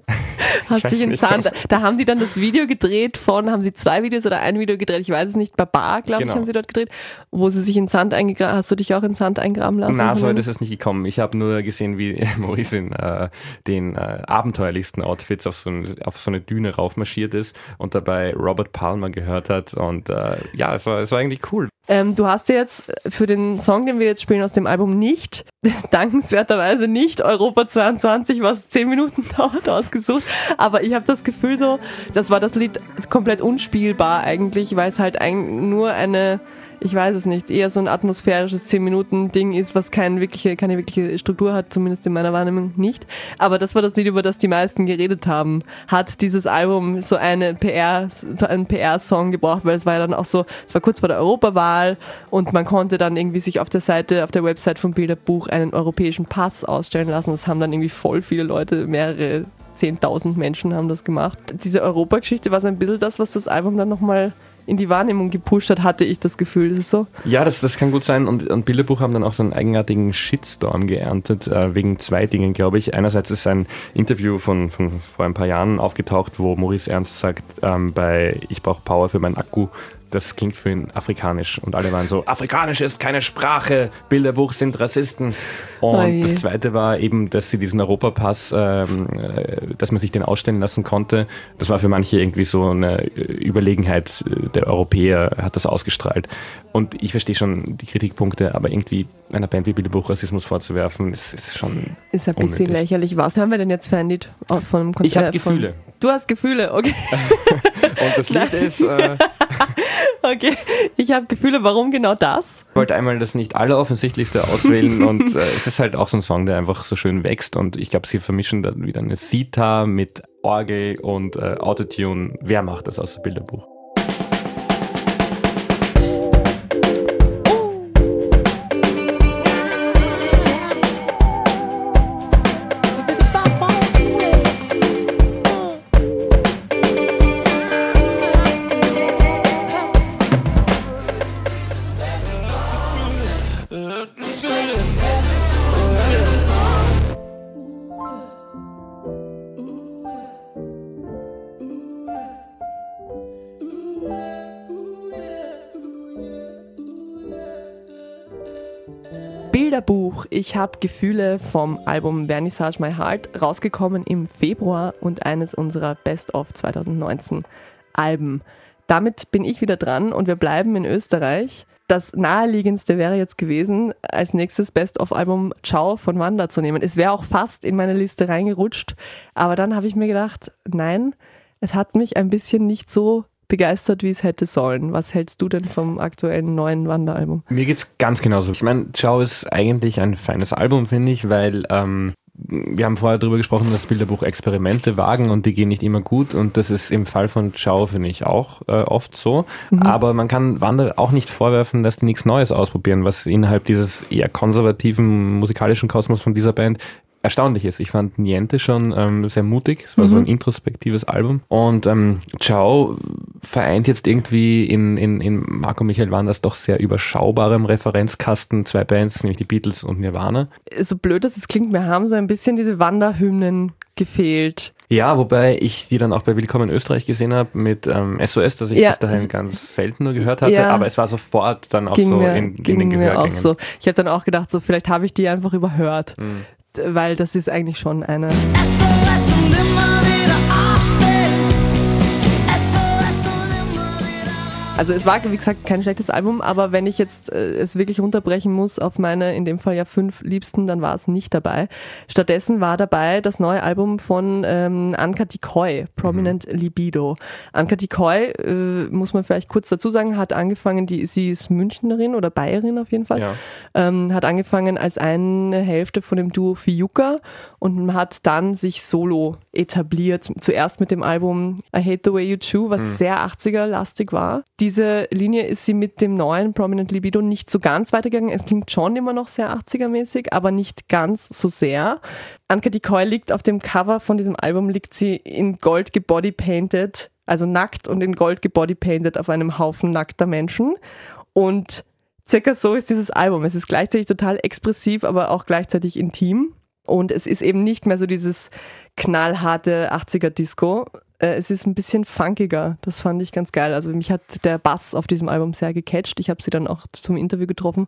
Hast dich in nicht. Sand, da haben die dann das Video gedreht von, haben sie zwei Videos oder ein Video gedreht, ich weiß es nicht, Baba, glaube ich, Genau. haben sie dort gedreht, wo sie sich in Sand eingegraben, hast du dich auch in Sand eingraben lassen? Na, so ist es nicht gekommen. Ich habe nur gesehen, wie Maurice in äh, den äh, abenteuerlichsten Outfits auf so, ein, auf so eine Düne raufmarschiert ist und dabei Robert Palmer gehört hat. Und äh, ja, es war, es war eigentlich cool. Ähm, du hast dir jetzt für den Song, den wir jetzt spielen aus dem Album nicht, dankenswerterweise nicht Europa 22, was 10 Minuten dauert, ausgesucht. Aber ich habe das Gefühl so, das war das Lied komplett unspielbar eigentlich, weil es halt ein, nur eine, ich weiß es nicht, eher so ein atmosphärisches 10-Minuten-Ding ist, was keine wirkliche, keine wirkliche Struktur hat, zumindest in meiner Wahrnehmung nicht. Aber das war das Lied, über das die meisten geredet haben. Hat dieses Album so eine PR, so einen PR-Song gebraucht, weil es war ja dann auch so, es war kurz vor der Europawahl und man konnte dann irgendwie sich auf der Seite, auf der Website vom Bilderbuch einen europäischen Pass ausstellen lassen. Das haben dann irgendwie voll viele Leute, mehrere 10.000 Menschen haben das gemacht. Diese Europageschichte war so ein bisschen das, was das Album dann nochmal in die Wahrnehmung gepusht hat, hatte ich das Gefühl. Ist es so? Ja, das, das kann gut sein. Und, und Bilderbuch haben dann auch so einen eigenartigen Shitstorm geerntet, äh, wegen zwei Dingen, glaube ich. Einerseits ist ein Interview von, von vor ein paar Jahren aufgetaucht, wo Maurice Ernst sagt, ähm, bei Ich brauche Power für meinen Akku, das klingt für ihn afrikanisch. Und alle waren so, Afrikanisch ist keine Sprache, Bilderbuch sind Rassisten. Und Oje. das zweite war eben, dass sie diesen Europapass, ähm, äh, dass man sich den ausstellen lassen konnte. Das war für manche irgendwie so eine äh, Überlegenheit äh, der Europäer, hat das ausgestrahlt. Und ich verstehe schon die Kritikpunkte, aber irgendwie einer Band wie Bilderbuch Rassismus vorzuwerfen, ist, ist schon. Ist ein bisschen Unnötig. lächerlich. Was hören wir denn jetzt für ein Lied von einem Konzert? Ich habe Gefühle. Du hast Gefühle, okay. Und das Lied ist, äh, okay. Ich habe Gefühle, warum genau das? ich wollte einmal das nicht alleroffensichtlichste auswählen und äh, es ist halt auch so ein Song, der einfach so schön wächst und ich glaube, sie vermischen dann wieder eine Sita mit Orgel und äh, Autotune. Wer macht das außer Bilderbuch? Bilderbuch. Ich habe Gefühle vom Album Vernissage My Heart rausgekommen im Februar und eines unserer Best of 2019 Alben. Damit bin ich wieder dran und wir bleiben in Österreich. Das naheliegendste wäre jetzt gewesen, als nächstes Best of Album Ciao von Wanda zu nehmen. Es wäre auch fast in meine Liste reingerutscht, aber dann habe ich mir gedacht, nein, es hat mich ein bisschen nicht so begeistert, wie es hätte sollen. Was hältst du denn vom aktuellen neuen Wanderalbum? Mir geht's ganz genauso. Ich meine, Ciao ist eigentlich ein feines Album, finde ich, weil ähm, wir haben vorher darüber gesprochen, dass Bilderbuch Experimente wagen und die gehen nicht immer gut und das ist im Fall von Ciao, finde ich, auch äh, oft so. Aber man kann Wander auch nicht vorwerfen, dass die nichts Neues ausprobieren, was innerhalb dieses eher konservativen musikalischen Kosmos von dieser Band erstaunlich ist. Ich fand Niente schon ähm, sehr mutig. Es war so ein introspektives Album. Und ähm, Ciao vereint jetzt irgendwie in, in, in Marco Michael Wanders doch sehr überschaubarem Referenzkasten zwei Bands, nämlich die Beatles und Nirvana. So blöd das jetzt klingt, mir haben so ein bisschen diese Wanderhymnen gefehlt. Ja, wobei ich die dann auch bei Willkommen in Österreich gesehen habe mit ähm, SOS, das ich Ja. bis dahin ganz selten nur gehört hatte, Ja. aber es war sofort dann auch ging so mir, in, in ging den mir auch Gehörgängen. so. Ich habe dann auch gedacht, so vielleicht habe ich die einfach überhört, Mhm. Weil das ist eigentlich schon eine. SOS und immer Also es war wie gesagt kein schlechtes Album, aber wenn ich jetzt äh, es wirklich runterbrechen muss auf meine in dem Fall ja fünf Liebsten, dann war es nicht dabei. Stattdessen war dabei das neue Album von ähm, Anka Tikoy, Prominent Libido. Anka Tikoy, äh, muss man vielleicht kurz dazu sagen, hat angefangen, die, sie ist Münchnerin oder Bayerin auf jeden Fall. Ja. ähm, hat angefangen als eine Hälfte von dem Duo Fiuka und hat dann sich solo etabliert. Zuerst mit dem Album I Hate the Way You Chew, was sehr 80er-lastig war. Diese Linie ist sie mit dem neuen Prominent Libido nicht so ganz weitergegangen. Es klingt schon immer noch sehr 80er-mäßig, aber nicht ganz so sehr. Anka Decoy liegt auf dem Cover von diesem Album, liegt sie in Gold gebodypainted, also nackt und in Gold gebodypainted auf einem Haufen nackter Menschen. Und circa so ist dieses Album. Es ist gleichzeitig total expressiv, aber auch gleichzeitig intim. Und es ist eben nicht mehr so dieses knallharte 80er-Disco. Äh, Es ist ein bisschen funkiger. Das fand ich ganz geil. Also mich hat der Bass auf diesem Album sehr gecatcht. Ich habe sie dann auch zum Interview getroffen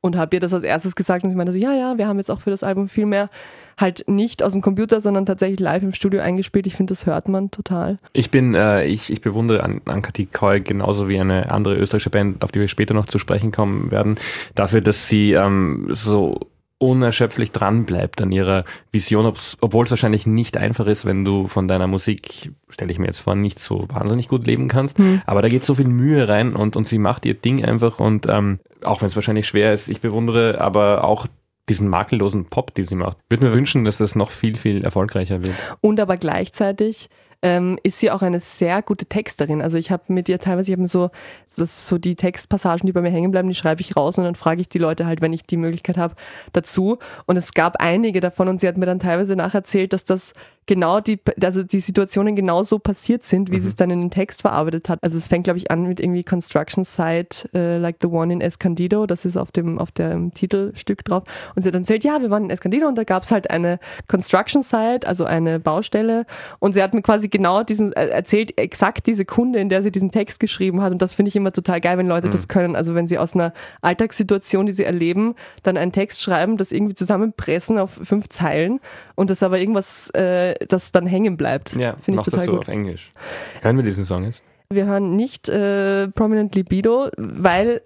und habe ihr das als erstes gesagt. Und sie meinte so, ja, ja, wir haben jetzt auch für das Album viel mehr halt nicht aus dem Computer, sondern tatsächlich live im Studio eingespielt. Ich finde, das hört man total. Ich bin, äh, ich, ich bewundere An Anka Tikoy genauso wie eine andere österreichische Band, auf die wir später noch zu sprechen kommen werden, dafür, dass sie ähm, so unerschöpflich dran bleibt an ihrer Vision, obwohl es wahrscheinlich nicht einfach ist, wenn du von deiner Musik, stelle ich mir jetzt vor, nicht so wahnsinnig gut leben kannst. Aber da geht so viel Mühe rein und, und sie macht ihr Ding einfach und ähm, auch wenn es wahrscheinlich schwer ist, ich bewundere aber auch diesen makellosen Pop, die sie macht. Würde mir wünschen, dass das noch viel, viel erfolgreicher wird. Und aber gleichzeitig ähm, ist sie auch eine sehr gute Texterin. Also ich habe mit ihr teilweise, ich habe so, so die Textpassagen, die bei mir hängen bleiben, die schreibe ich raus und dann frage ich die Leute halt, wenn ich die Möglichkeit habe, dazu. Und es gab einige davon und sie hat mir dann teilweise nacherzählt, dass das genau die, also die Situationen genau so passiert sind, wie sie es dann in den Text verarbeitet hat. Also es fängt, glaube ich, an mit irgendwie Construction Site, äh, like the one in Escondido, das ist auf dem, auf dem Titelstück drauf. Und sie hat dann erzählt, ja, wir waren in Escondido und da gab es halt eine Construction Site, also eine Baustelle. Und sie hat mir quasi genau diesen, äh, erzählt, exakt die Sekunde, in der sie diesen Text geschrieben hat. Und das finde ich immer total geil, wenn Leute das können. Also wenn sie aus einer Alltagssituation, die sie erleben, dann einen Text schreiben, das irgendwie zusammenpressen auf fünf Zeilen und das aber irgendwas, äh, das dann hängen bleibt. Ja, finde ich noch total dazu gut. auf Englisch. Hören wir diesen Song jetzt? Wir hören nicht äh, Prominent Libido, weil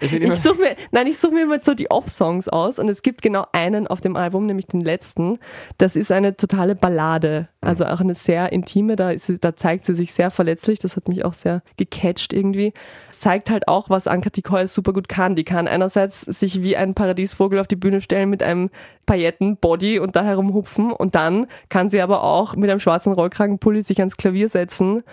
Ich ich suche mir, nein, ich suche mir immer so die Off-Songs aus und es gibt genau einen auf dem Album, nämlich den letzten. Das ist eine totale Ballade, also auch eine sehr intime, da, ist, da zeigt sie sich sehr verletzlich, das hat mich auch sehr gecatcht irgendwie. Es zeigt halt auch, was Anka Tikoy super gut kann. Die kann einerseits sich wie ein Paradiesvogel auf die Bühne stellen mit einem Pailletten-Body und da herumhupfen und dann kann sie aber auch mit einem schwarzen Rollkragenpulli sich ans Klavier setzen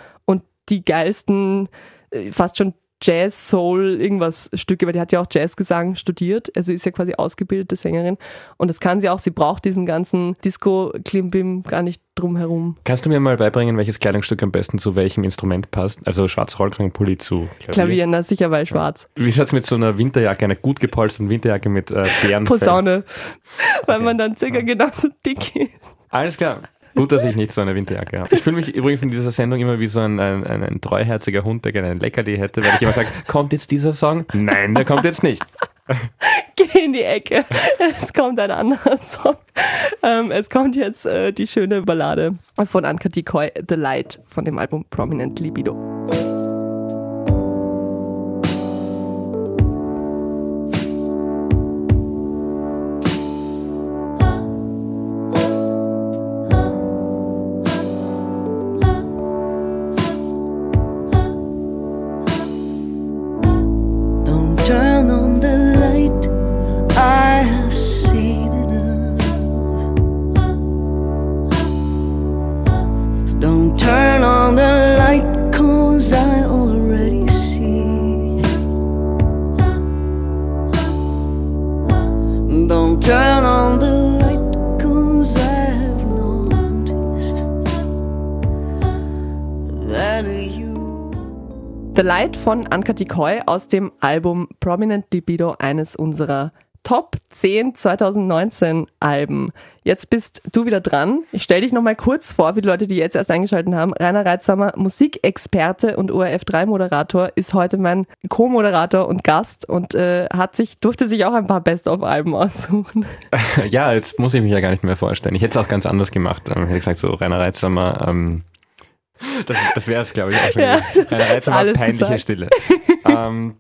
die geilsten, äh, fast schon Jazz, Soul, irgendwas Stücke, weil die hat ja auch Jazzgesang studiert, also ist ja quasi ausgebildete Sängerin und das kann sie auch, sie braucht diesen ganzen Disco-Klimbim gar nicht drumherum. Kannst du mir mal beibringen, welches Kleidungsstück am besten zu welchem Instrument passt? Also schwarzer Rollkragenpulli zu Klavier. Klavier, na sicher, weil schwarz. Wie schaut's mit so einer Winterjacke, einer gut gepolsterten Winterjacke mit äh, Bärenfell? Posaune, weil Okay. man dann circa genauso dick ist. Alles klar. Gut, dass ich nicht so eine Winterjacke habe. Ich fühle mich übrigens in dieser Sendung immer wie so ein, ein, ein, ein treuherziger Hund, der gerne ein Leckerli hätte, weil ich immer sage, kommt jetzt dieser Song? Nein, der kommt jetzt nicht. Geh in die Ecke. Es kommt ein anderer Song. Ähm, es kommt jetzt äh, die schöne Ballade von Anka Decoy, The Light, von dem Album Prominent Libido. Von Anka Tikoy aus dem Album Prominent Libido, eines unserer Top 10 2019 Alben. Jetzt bist du wieder dran. Ich stelle dich nochmal kurz vor für die Leute, die jetzt erst eingeschaltet haben. Rainer Reitsamer, Musikexperte und ORF3-Moderator, ist heute mein Co-Moderator und Gast und äh, hat sich, durfte sich auch ein paar Best-of-Alben aussuchen. Ja, jetzt muss ich mich ja gar nicht mehr vorstellen. Ich hätte es auch ganz anders gemacht. Ähm, Ich hätte gesagt, so Rainer Reitsamer, ähm, das, das wäre es, glaube ich, auch schon. Ja, Reitsamer, alles peinliche gesagt. Stille. ähm,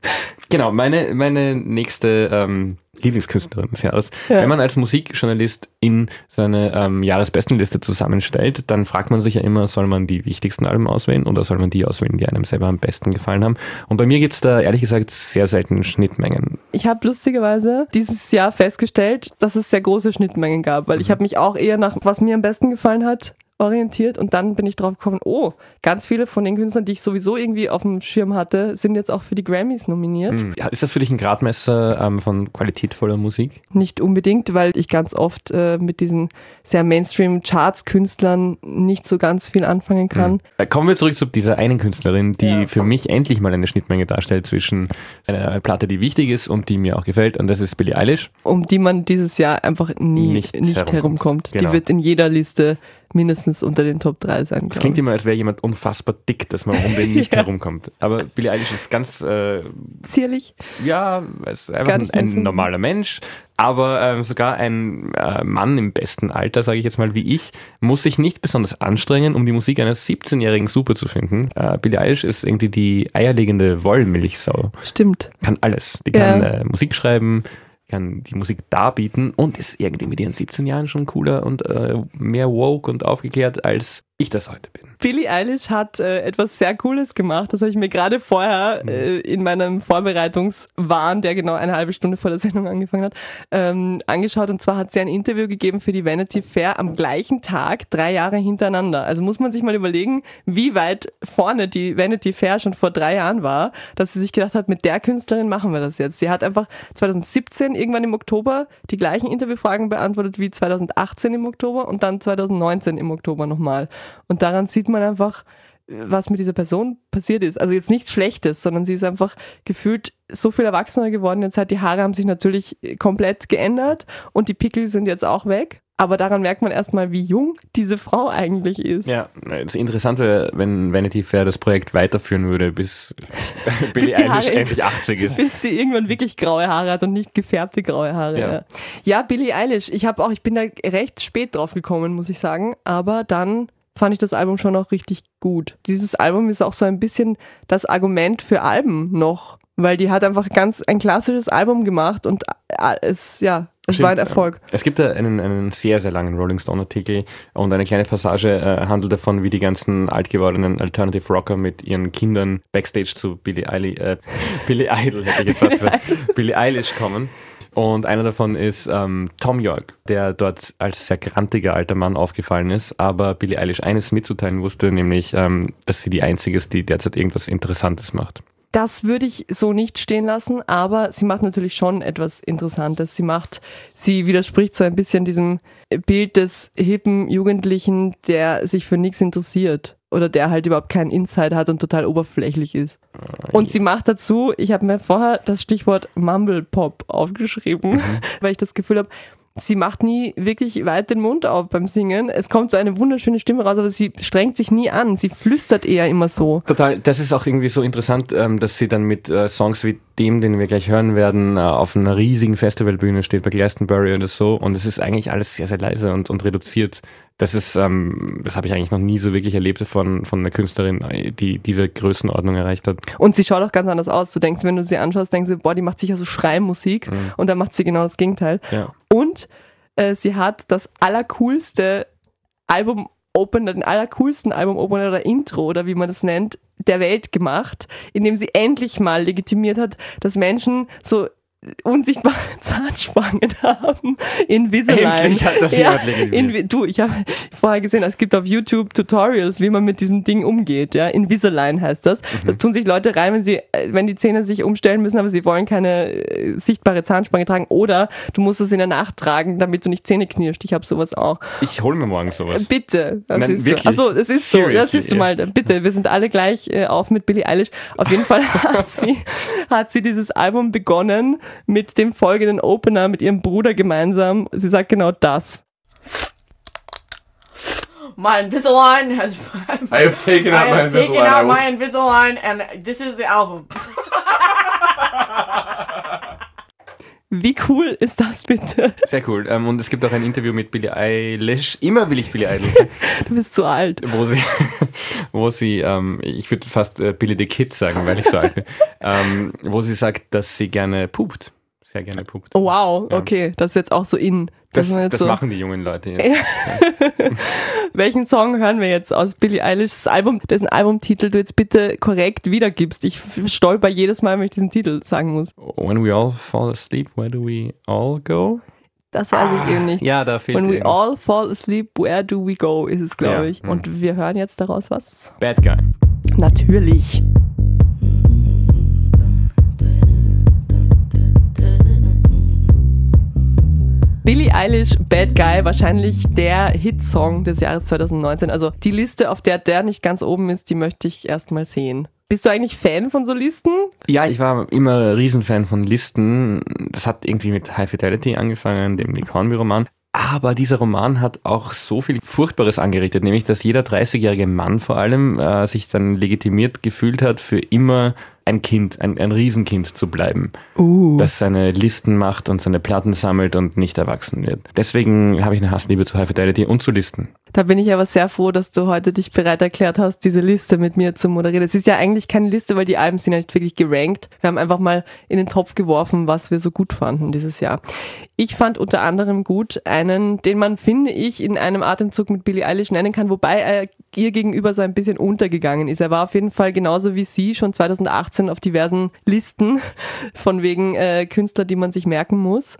genau, meine, meine nächste ähm, Lieblingskünstlerin des Jahres. Ja. Wenn man als Musikjournalist in seine ähm, Jahresbestenliste zusammenstellt, dann fragt man sich ja immer, soll man die wichtigsten Alben auswählen oder soll man die auswählen, die einem selber am besten gefallen haben? Und bei mir gibt es da ehrlich gesagt sehr selten Schnittmengen. Ich habe lustigerweise dieses Jahr festgestellt, dass es sehr große Schnittmengen gab, weil ich habe mich auch eher nach, was mir am besten gefallen hat, orientiert und dann bin ich drauf gekommen, oh, ganz viele von den Künstlern, die ich sowieso irgendwie auf dem Schirm hatte, sind jetzt auch für die Grammys nominiert. Hm. Ja, ist das für dich ein Gradmesser ähm, von qualitätvoller Musik? Nicht unbedingt, weil ich ganz oft äh, mit diesen sehr Mainstream-Charts-Künstlern nicht so ganz viel anfangen kann. Äh, Kommen wir zurück zu dieser einen Künstlerin, die Ja. für mich endlich mal eine Schnittmenge darstellt zwischen einer Platte, die wichtig ist und die mir auch gefällt, und das ist Billie Eilish. um die man dieses Jahr einfach nie Nicht nicht, herumkommt. herumkommt. Genau. Die wird in jeder Liste mindestens unter den Top 3 sein. Es glaub klingt immer, als wäre jemand unfassbar dick, dass man um den nicht Ja. herumkommt. Aber Billie Eilish ist ganz, äh, zierlich. ja, ist einfach ein, ein normaler Mensch. Aber ähm, sogar ein äh, Mann im besten Alter, sage ich jetzt mal wie ich, muss sich nicht besonders anstrengen, um die Musik eines 17-Jährigen super zu finden. Äh, Billie Eilish ist irgendwie die eierlegende Wollmilchsau. Stimmt. kann alles. Die kann Ja. äh, Musik schreiben, kann die Musik darbieten und ist irgendwie mit ihren 17 Jahren schon cooler und äh, mehr woke und aufgeklärt, als ich das heute bin. Billie Eilish hat äh, etwas sehr Cooles gemacht. Das habe ich mir gerade vorher Mhm. äh, in meinem Vorbereitungswahn, der genau eine halbe Stunde vor der Sendung angefangen hat, ähm, angeschaut. Und zwar hat sie ein Interview gegeben für die Vanity Fair am gleichen Tag, drei Jahre hintereinander. Also muss man sich mal überlegen, wie weit vorne die Vanity Fair schon vor drei Jahren war, dass sie sich gedacht hat, mit der Künstlerin machen wir das jetzt. Sie hat einfach 2017 irgendwann im Oktober die gleichen Interviewfragen beantwortet wie 2018 im Oktober und dann 2019 im Oktober nochmal. Und daran sieht man einfach, was mit dieser Person passiert ist. Also jetzt nichts Schlechtes, sondern sie ist einfach gefühlt so viel erwachsener geworden. Jetzt hat die Haare haben sich natürlich komplett geändert und die Pickel sind jetzt auch weg. Aber daran merkt man erstmal, wie jung diese Frau eigentlich ist. Ja, das Interessante wäre, wenn Vanity Fair das Projekt weiterführen würde, bis Billie Eilish endlich 80 ist. Bis sie irgendwann wirklich graue Haare hat und nicht gefärbte graue Haare. Ja. Ja, ja Billie Eilish. Ich habe auch, ich bin da recht spät drauf gekommen, muss ich sagen. Aber dann fand ich das Album schon auch richtig gut. Dieses Album ist auch so ein bisschen das Argument für Alben noch, weil die hat einfach ganz ein klassisches Album gemacht und äh, es, ja, es war ein Stimmt, Erfolg. Es gibt einen, einen sehr, sehr langen Rolling Stone-Artikel und eine kleine Passage äh, handelt davon, wie die ganzen altgewordenen Alternative Rocker mit ihren Kindern Backstage zu Billie Eilish, äh, Billie Idol, hätte ich jetzt fast gesagt, Billie Eilish kommen. Und einer davon ist ähm, Tom York, der dort als sehr grantiger alter Mann aufgefallen ist, aber Billie Eilish eines mitzuteilen wusste, nämlich, ähm, dass sie die einzige ist, die derzeit irgendwas Interessantes macht. Das würde ich so nicht stehen lassen, aber sie macht natürlich schon etwas Interessantes. Sie macht, sie widerspricht so ein bisschen diesem Bild des hippen Jugendlichen, der sich für nichts interessiert oder der halt überhaupt keinen Insight hat und total oberflächlich ist. Und sie macht dazu, ich habe mir vorher das Stichwort Mumble Pop aufgeschrieben, weil ich das Gefühl habe, sie macht nie wirklich weit den Mund auf beim Singen. Es kommt so eine wunderschöne Stimme raus, aber sie strengt sich nie an. Sie flüstert eher immer so. Total, das ist auch irgendwie so interessant, ähm, dass sie dann mit äh, Songs wie dem, den wir gleich hören werden, äh, auf einer riesigen Festivalbühne steht bei Glastonbury oder so und es ist eigentlich alles sehr, sehr leise und, und reduziert. Das ist, ähm, das habe ich eigentlich noch nie so wirklich erlebt von, von einer Künstlerin, die diese Größenordnung erreicht hat. Und sie schaut auch ganz anders aus. Du denkst, wenn du sie anschaust, denkst du, boah, die macht sicher so Schreimusik. Und dann macht sie genau das Gegenteil. Ja. Und äh, sie hat das allercoolste Album-Opener, den allercoolsten Album-Opener oder Intro oder wie man das nennt, der Welt gemacht, indem sie endlich mal legitimiert hat, dass Menschen so unsichtbare Zahnspangen haben. Invisalign. Endlich hat das jemand legitimiert. Invi du, ich habe vorher gesehen, es gibt auf YouTube Tutorials, wie man mit diesem Ding umgeht. Ja? Invisalign heißt das. Mhm. Das tun sich Leute rein, wenn sie, äh, wenn die Zähne sich umstellen müssen, aber sie wollen keine äh, sichtbare Zahnspange tragen. Oder du musst es in der Nacht tragen, damit du nicht Zähne knirscht. Ich habe sowas auch. Ich hole mir morgen sowas. Bitte. Das Nein, ist wirklich? So. Achso, das ist so. Das siehst du mal. Bitte, wir sind alle gleich äh, auf mit Billie Eilish. Auf jeden Fall hat sie, hat sie dieses Album begonnen mit dem folgenden Opener mit ihrem Bruder gemeinsam. Sie sagt genau das. My Invisalign has. I have taken out I my have taken Invisalign. I out will my Invisalign, and this is the album. Wie cool ist das bitte? Sehr cool. Ähm, und es gibt auch ein Interview mit Billie Eilish. Immer will ich Billie Eilish sagen. Du bist zu alt. wo sie, wo sie ähm, ich würde fast äh, Billy the Kid sagen, weil ich so alt bin, ähm, wo sie sagt, dass sie gerne pupt. Sehr gerne pupt. Oh, wow, Ja. okay, das ist jetzt auch so in. Das, jetzt das so, machen die jungen Leute jetzt. Welchen Song hören wir jetzt aus Billie Eilishs Album, dessen Albumtitel du jetzt bitte korrekt wiedergibst? Ich stolper jedes Mal, wenn ich diesen Titel sagen muss. When we all fall asleep, where do we all go? Das weiß ich eben nicht. Ja, da fehlt When we irgendwas. all fall asleep, where do we go, ist es, glaube Ja, ich. hm. Und wir hören jetzt daraus was? Bad Guy. Natürlich. Billie Eilish, Bad Guy, wahrscheinlich der Hitsong des Jahres 2019. Also die Liste, auf der der nicht ganz oben ist, die möchte ich erstmal sehen. Bist du eigentlich Fan von so Listen? Ja, ich war immer Riesenfan von Listen. Das hat irgendwie mit High Fidelity angefangen, dem Nick Hornby-Roman. Aber dieser Roman hat auch so viel Furchtbares angerichtet, nämlich dass jeder 30-jährige Mann vor allem äh, sich dann legitimiert gefühlt hat, für immer ein Kind, ein, ein Riesenkind zu bleiben, Uh. das seine Listen macht und seine Platten sammelt und nicht erwachsen wird. Deswegen habe ich eine Hassliebe zu High Fidelity und zu Listen. Da bin ich aber sehr froh, dass du heute dich bereit erklärt hast, diese Liste mit mir zu moderieren. Es ist ja eigentlich keine Liste, weil die Alben sind ja nicht wirklich gerankt. Wir haben einfach mal in den Topf geworfen, was wir so gut fanden dieses Jahr. Ich fand unter anderem gut einen, den man, finde ich, in einem Atemzug mit Billie Eilish nennen kann, wobei er ihr gegenüber so ein bisschen untergegangen ist. Er war auf jeden Fall genauso wie sie schon 2018 auf diversen Listen von wegen äh, Künstler, die man sich merken muss.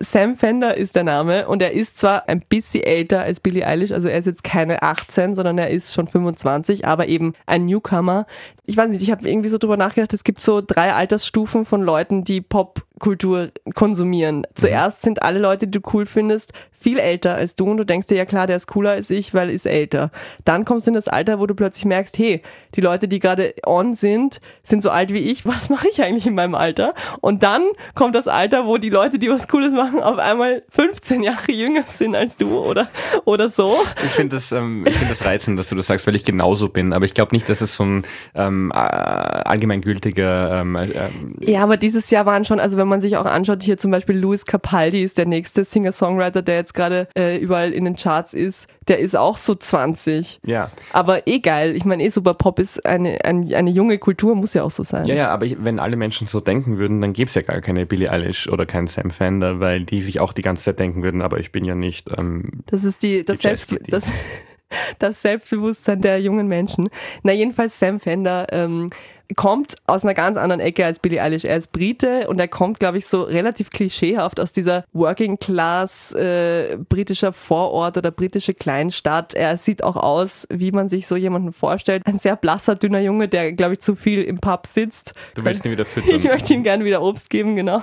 Sam Fender ist der Name und er ist zwar ein bisschen älter als Billie Eilish, also er ist jetzt keine 18, sondern er ist schon 25, aber eben ein Newcomer. Ich weiß nicht, ich habe irgendwie so drüber nachgedacht, es gibt so drei Altersstufen von Leuten, die Popkultur konsumieren. Zuerst sind alle Leute, die du cool findest, viel älter als du und du denkst dir, ja klar, der ist cooler als ich, weil er ist älter. Dann kommst du in das Alter, wo du plötzlich merkst, hey, die Leute, die gerade on sind, sind so alt wie ich, was mache ich eigentlich in meinem Alter? Und dann kommt das Alter, wo die Leute, die was Cooles machen, auf einmal 15 Jahre jünger sind als du oder, oder so. Ich finde das, ähm, ich find das reizend, dass du das sagst, weil ich genauso bin. Aber ich glaube nicht, dass es so ein ähm, äh, allgemeingültiger ähm, ähm, Ja, aber dieses Jahr waren schon, also wenn man sich auch anschaut, hier zum Beispiel Louis Capaldi ist der nächste Singer-Songwriter, der jetzt gerade äh, überall in den Charts ist, der ist auch so 20. ja. Aber eh geil. Ich meine, eh super Pop ist eine, eine, eine junge Kultur, muss ja auch so sein. Ja, ja, aber ich, wenn alle Menschen so denken würden, dann gäbe es ja gar keine Billie Eilish oder keinen Sam Fender, weil die sich auch die ganze Zeit denken würden, aber ich bin ja nicht. Ähm, Das ist die, das, Die Selbst, das, das Selbstbewusstsein der jungen Menschen. Na, jedenfalls Sam Fender ähm, kommt aus einer ganz anderen Ecke als Billie Eilish. Er ist Brite und er kommt, glaube ich, so relativ klischeehaft aus dieser Working Class äh, britischer Vorort oder britische Kleinstadt. Er sieht auch aus, wie man sich so jemanden vorstellt. Ein sehr blasser, dünner Junge, der, glaube ich, zu viel im Pub sitzt. du willst ihn wieder füttern. Ich möchte ihm gerne wieder Obst geben, genau.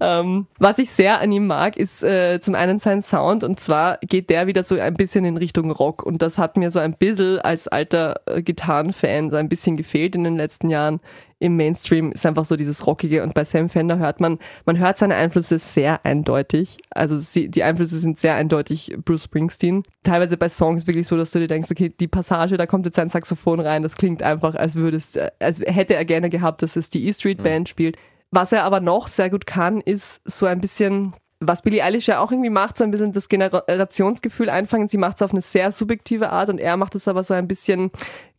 Ähm, was ich sehr an ihm mag, ist äh, zum einen sein Sound und zwar geht der wieder so ein bisschen in Richtung Rock und das hat mir so ein bisschen als alter äh, Gitarrenfan so ein bisschen gefehlt in den letzten Jahren. Im Mainstream ist einfach so dieses Rockige und bei Sam Fender hört man, man hört seine Einflüsse sehr eindeutig. Also sie, die Einflüsse sind sehr eindeutig Bruce Springsteen. Teilweise bei Songs wirklich so, dass du dir denkst, okay, die Passage, da kommt jetzt ein Saxophon rein, das klingt einfach, als würde es, äh, als hätte er gerne gehabt, dass es die E Street Band spielt. Was er aber noch sehr gut kann, ist so ein bisschen, was Billie Eilish ja auch irgendwie macht, so ein bisschen das Generationsgefühl einfangen. Sie macht es auf eine sehr subjektive Art und er macht es aber so ein bisschen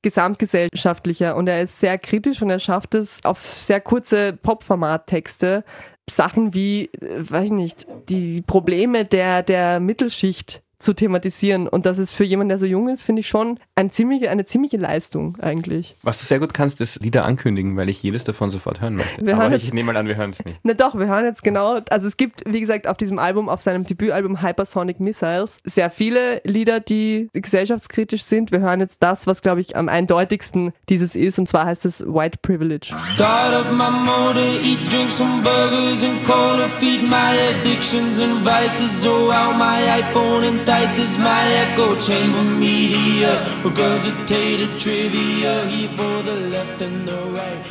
gesamtgesellschaftlicher. Und er ist sehr kritisch und er schafft es auf sehr kurze Pop-Format-Texte Sachen wie, äh, weiß ich nicht, die Probleme der, der Mittelschicht zu thematisieren. Und das ist für jemanden, der so jung ist, finde ich schon ein ziemliche, eine ziemliche Leistung eigentlich. Was du sehr gut kannst, ist Lieder ankündigen, weil ich jedes davon sofort hören möchte. Wir Aber hören ich jetzt- nehme mal an, wir hören es nicht. Na doch, wir hören jetzt genau, also es gibt, wie gesagt, auf diesem Album, auf seinem Debütalbum Hypersonic Missiles, sehr viele Lieder, die gesellschaftskritisch sind. Wir hören jetzt das, was, glaube ich, am eindeutigsten dieses ist, und zwar heißt es White Privilege. Start up my motor, eat, drink some burgers and cola, feed my addictions and vices. So out my iPhone entices my echo chamber media. Regurgitated trivia here for the left and the right.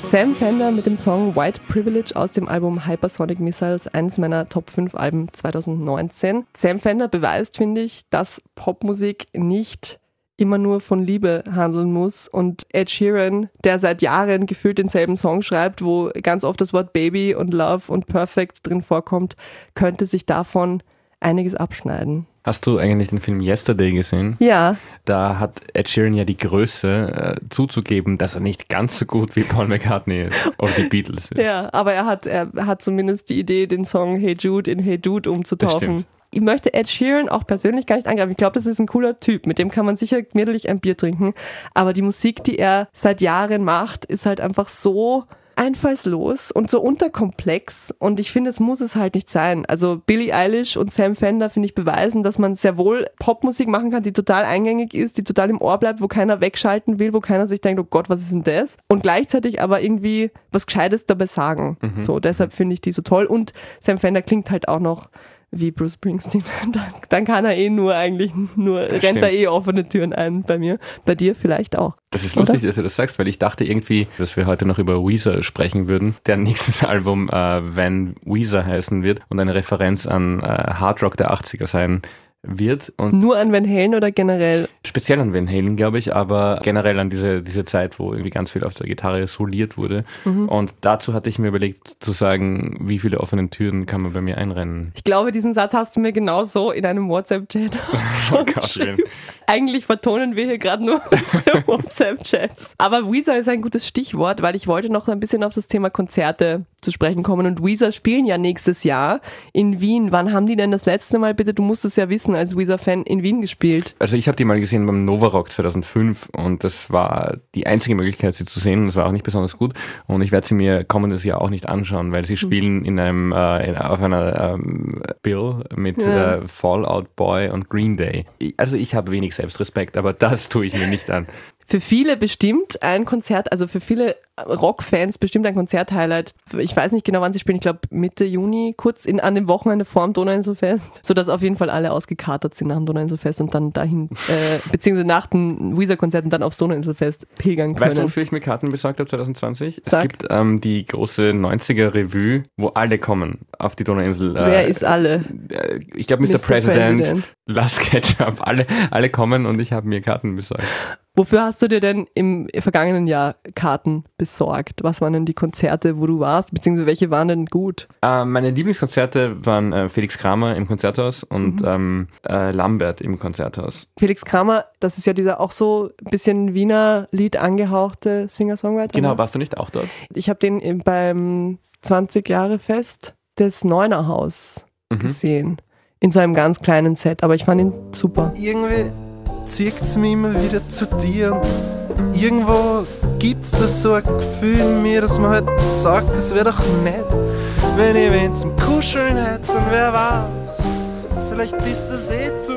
Sam Fender mit dem Song White Privilege aus dem Album Hypersonic Missiles, eines meiner Top 5 Alben 2019. Sam Fender beweist, finde ich, dass Popmusik nicht immer nur von Liebe handeln muss und Ed Sheeran, der seit Jahren gefühlt denselben Song schreibt, wo ganz oft das Wort Baby und Love und Perfect drin vorkommt, könnte sich davon einiges abschneiden. Hast du eigentlich den Film Yesterday gesehen? Ja, Da hat Ed Sheeran ja die Größe äh, zuzugeben, dass er nicht ganz so gut wie Paul McCartney ist oder die Beatles ist. Ja, aber er hat, er hat zumindest die Idee, den Song Hey Jude in Hey Dude umzutaufen. stimmt. Ich möchte Ed Sheeran auch persönlich gar nicht angreifen. Ich glaube, das ist ein cooler Typ. Mit dem kann man sicher gemütlich ein Bier trinken. Aber die Musik, die er seit Jahren macht, ist halt einfach so einfallslos und so unterkomplex und ich finde, es muss es halt nicht sein. Also Billie Eilish und Sam Fender, finde ich, beweisen, dass man sehr wohl Popmusik machen kann, die total eingängig ist, die total im Ohr bleibt, wo keiner wegschalten will, wo keiner sich denkt, oh Gott, was ist denn das? Und gleichzeitig aber irgendwie was Gescheites dabei sagen. So, deshalb finde ich die so toll und Sam Fender klingt halt auch noch wie Bruce Springsteen. Dann, dann kann er eh nur eigentlich nur, rennt stimmt. er eh offene Türen ein bei mir. Bei dir vielleicht auch. Das ist Oder? lustig, dass du das sagst, weil ich dachte irgendwie, dass wir heute noch über Weezer sprechen würden, deren nächstes Album äh, Van Weezer heißen wird und eine Referenz an äh, Hard Rock der 80er sein wird und Nur an Van Halen oder generell? speziell an Van Halen, glaube ich, aber generell an diese, diese Zeit, wo irgendwie ganz viel auf der Gitarre soliert wurde. Mhm. Und dazu hatte ich mir überlegt zu sagen, wie viele offene Türen kann man bei mir einrennen. Ich glaube, diesen Satz hast du mir genauso in einem WhatsApp-Chat Oh Gott. Eigentlich vertonen wir hier gerade nur unsere WhatsApp-Chats. Aber Weezer ist ein gutes Stichwort, weil ich wollte noch ein bisschen auf das Thema Konzerte zu sprechen kommen. Und Weezer spielen ja nächstes Jahr in Wien. Wann haben die denn das letzte Mal, bitte, du musst es ja wissen, als Weezer-Fan in Wien gespielt? Also ich habe die mal gesehen beim Nova Rock 2005 und das war die einzige Möglichkeit, sie zu sehen. Das war auch nicht besonders gut und ich werde sie mir kommendes Jahr auch nicht anschauen, weil sie spielen in einem äh, in, auf einer ähm, Bill mit Ja. äh, Fallout Boy und Green Day. Ich, also ich habe wenig Selbstrespekt, aber das tue ich mir nicht an. Für viele bestimmt ein Konzert, also für viele Rockfans bestimmt ein Konzerthighlight. Ich weiß nicht genau, wann sie spielen. Ich glaube Mitte Juni, kurz in, an dem Wochenende vor dem Donauinselfest, sodass auf jeden Fall alle ausgekatert sind nach dem Donauinselfest und dann dahin, äh, beziehungsweise nach den Weezer-Konzerten dann aufs Donauinselfest pilgern können. Weißt du, wofür ich mir Karten besorgt habe 2020? Sag. Es gibt ähm, die große 90er Revue, wo alle kommen auf die Donauinsel. Wer Äh, ist alle? äh, ich glaube, Mr. Mr. President, President. Last Ketchup, alle, alle kommen und ich habe mir Karten besorgt. Wofür hast du dir denn im vergangenen Jahr Karten besorgt? Was waren denn die Konzerte, wo du warst, beziehungsweise welche waren denn gut? Äh, meine Lieblingskonzerte waren äh, Felix Kramer im Konzerthaus und Mhm. ähm, äh, Lambert im Konzerthaus. Felix Kramer, das ist ja dieser auch so ein bisschen Wiener Lied angehauchte Singer-Songwriter. Genau, ne? warst du nicht auch dort? Ich habe den im- beim 20-Jahre-Fest des Neunerhaus Mhm. gesehen. In so einem ganz kleinen Set, aber ich fand ihn super. Irgendwie zieht es mich immer wieder zu dir und irgendwo gibt es da so ein Gefühl in mir, dass man halt sagt, es wäre doch nett, wenn ich wen zum Kuscheln hätte und wer weiß, vielleicht bist das eh du.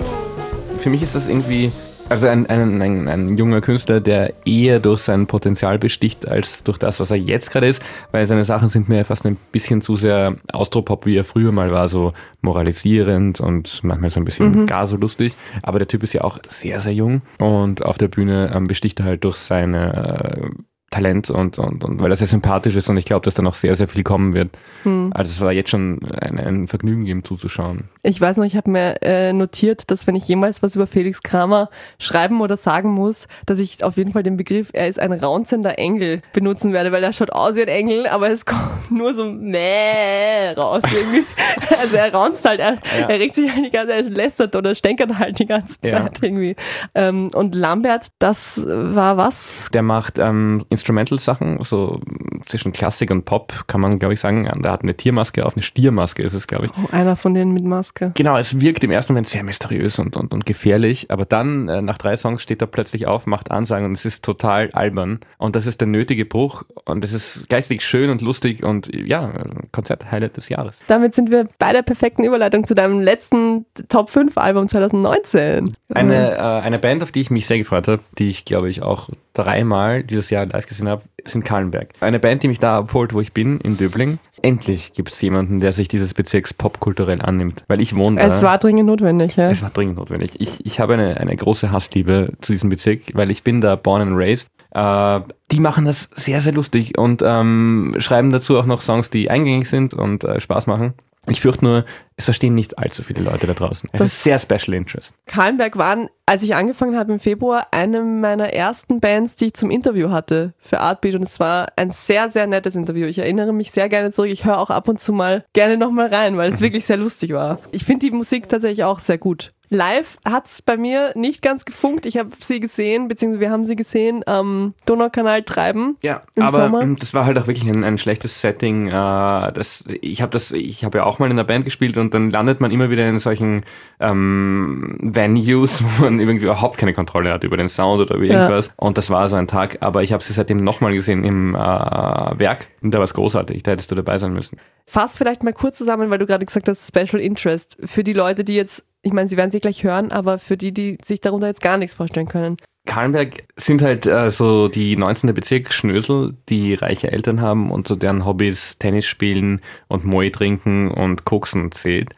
Für mich ist das irgendwie, also ein, ein, ein, ein junger Künstler, der eher durch sein Potenzial besticht, als durch das, was er jetzt gerade ist, weil seine Sachen sind mir fast ein bisschen zu sehr Austropop, wie er früher mal war, so moralisierend und manchmal so ein bisschen Mhm. gar so lustig. Aber der Typ ist ja auch sehr, sehr jung und auf der Bühne ähm, besticht er halt durch seine äh, Talent und, und, und weil er sehr sympathisch ist und ich glaube, dass da noch sehr, sehr viel kommen wird. Hm. Also es war jetzt schon ein, ein Vergnügen, ihm zuzuschauen. Ich weiß noch, ich habe mir äh, notiert, dass wenn ich jemals was über Felix Kramer schreiben oder sagen muss, dass ich auf jeden Fall den Begriff, er ist ein raunzender Engel benutzen werde, weil er schaut aus wie ein Engel, aber es kommt nur so raus irgendwie. Also er raunzt halt, er, Ja. er regt sich halt die ganze Zeit, er lästert oder stänkert halt die ganze Ja. Zeit irgendwie. Ähm, und Lambert, das war was? Der macht ähm, Instrumental-Sachen, so zwischen Klassik und Pop, kann man, glaube ich, sagen. Der hat eine Tiermaske auf, eine Stiermaske ist es, glaube ich. Oh, einer von denen mit Maske. Genau, es wirkt im ersten Moment sehr mysteriös und, und, und gefährlich, aber dann, äh, nach drei Songs, steht er plötzlich auf, macht Ansagen und es ist total albern. Und das ist der nötige Bruch und es ist gleichzeitig schön und lustig und ja, Konzert-Highlight des Jahres. Damit sind wir bei der perfekten Überleitung zu deinem letzten Top 5 Album 2019. Eine, äh, eine Band, auf die ich mich sehr gefreut habe, die ich, glaube ich, auch dreimal dieses Jahr live gesehen habe, sind Kallenberg. Eine Band, die mich da abholt, wo ich bin, in Döbling. Endlich gibt es jemanden, der sich dieses Bezirks popkulturell annimmt. Weil ich wohne da. Es war dringend notwendig, ja. Es war dringend notwendig. Ich, ich habe eine, eine große Hassliebe zu diesem Bezirk, weil ich bin da born and raised. Äh, die machen das sehr, sehr lustig und ähm, schreiben dazu auch noch Songs, die eingängig sind und äh, Spaß machen. Ich fürchte nur, es verstehen nicht allzu viele Leute da draußen. Es Das- ist sehr Special Interest. Kahlenberg waren, als ich angefangen habe im Februar, eine meiner ersten Bands, die ich zum Interview hatte für Artbeat und es war ein sehr, sehr nettes Interview. Ich erinnere mich sehr gerne zurück. Ich höre auch ab und zu mal gerne nochmal rein, weil es wirklich sehr lustig war. Ich finde die Musik tatsächlich auch sehr gut. Live hat es bei mir nicht ganz gefunkt. Ich habe sie gesehen, beziehungsweise wir haben sie gesehen am Donaukanal treiben. Ja, aber Sommer? ähm, das war halt auch wirklich ein, ein schlechtes Setting. Äh, das, ich habe habe ja auch mal in der Band gespielt und dann landet man immer wieder in solchen ähm, Venues, wo man irgendwie überhaupt keine Kontrolle hat über den Sound oder über Ja. irgendwas. Und das war so ein Tag. Aber ich habe sie seitdem nochmal gesehen im äh, Werk und da war es großartig. Da hättest du dabei sein müssen. Fass vielleicht mal kurz zusammen, weil du gerade gesagt hast, Special Interest. Für die Leute, die jetzt, ich meine, sie werden sie gleich hören, aber für die, die sich darunter jetzt gar nichts vorstellen können. Kahlenberg sind halt äh, so die 19. Bezirk Schnösel, die reiche Eltern haben und zu deren Hobbys Tennis spielen und Moi trinken und Koksen zählt.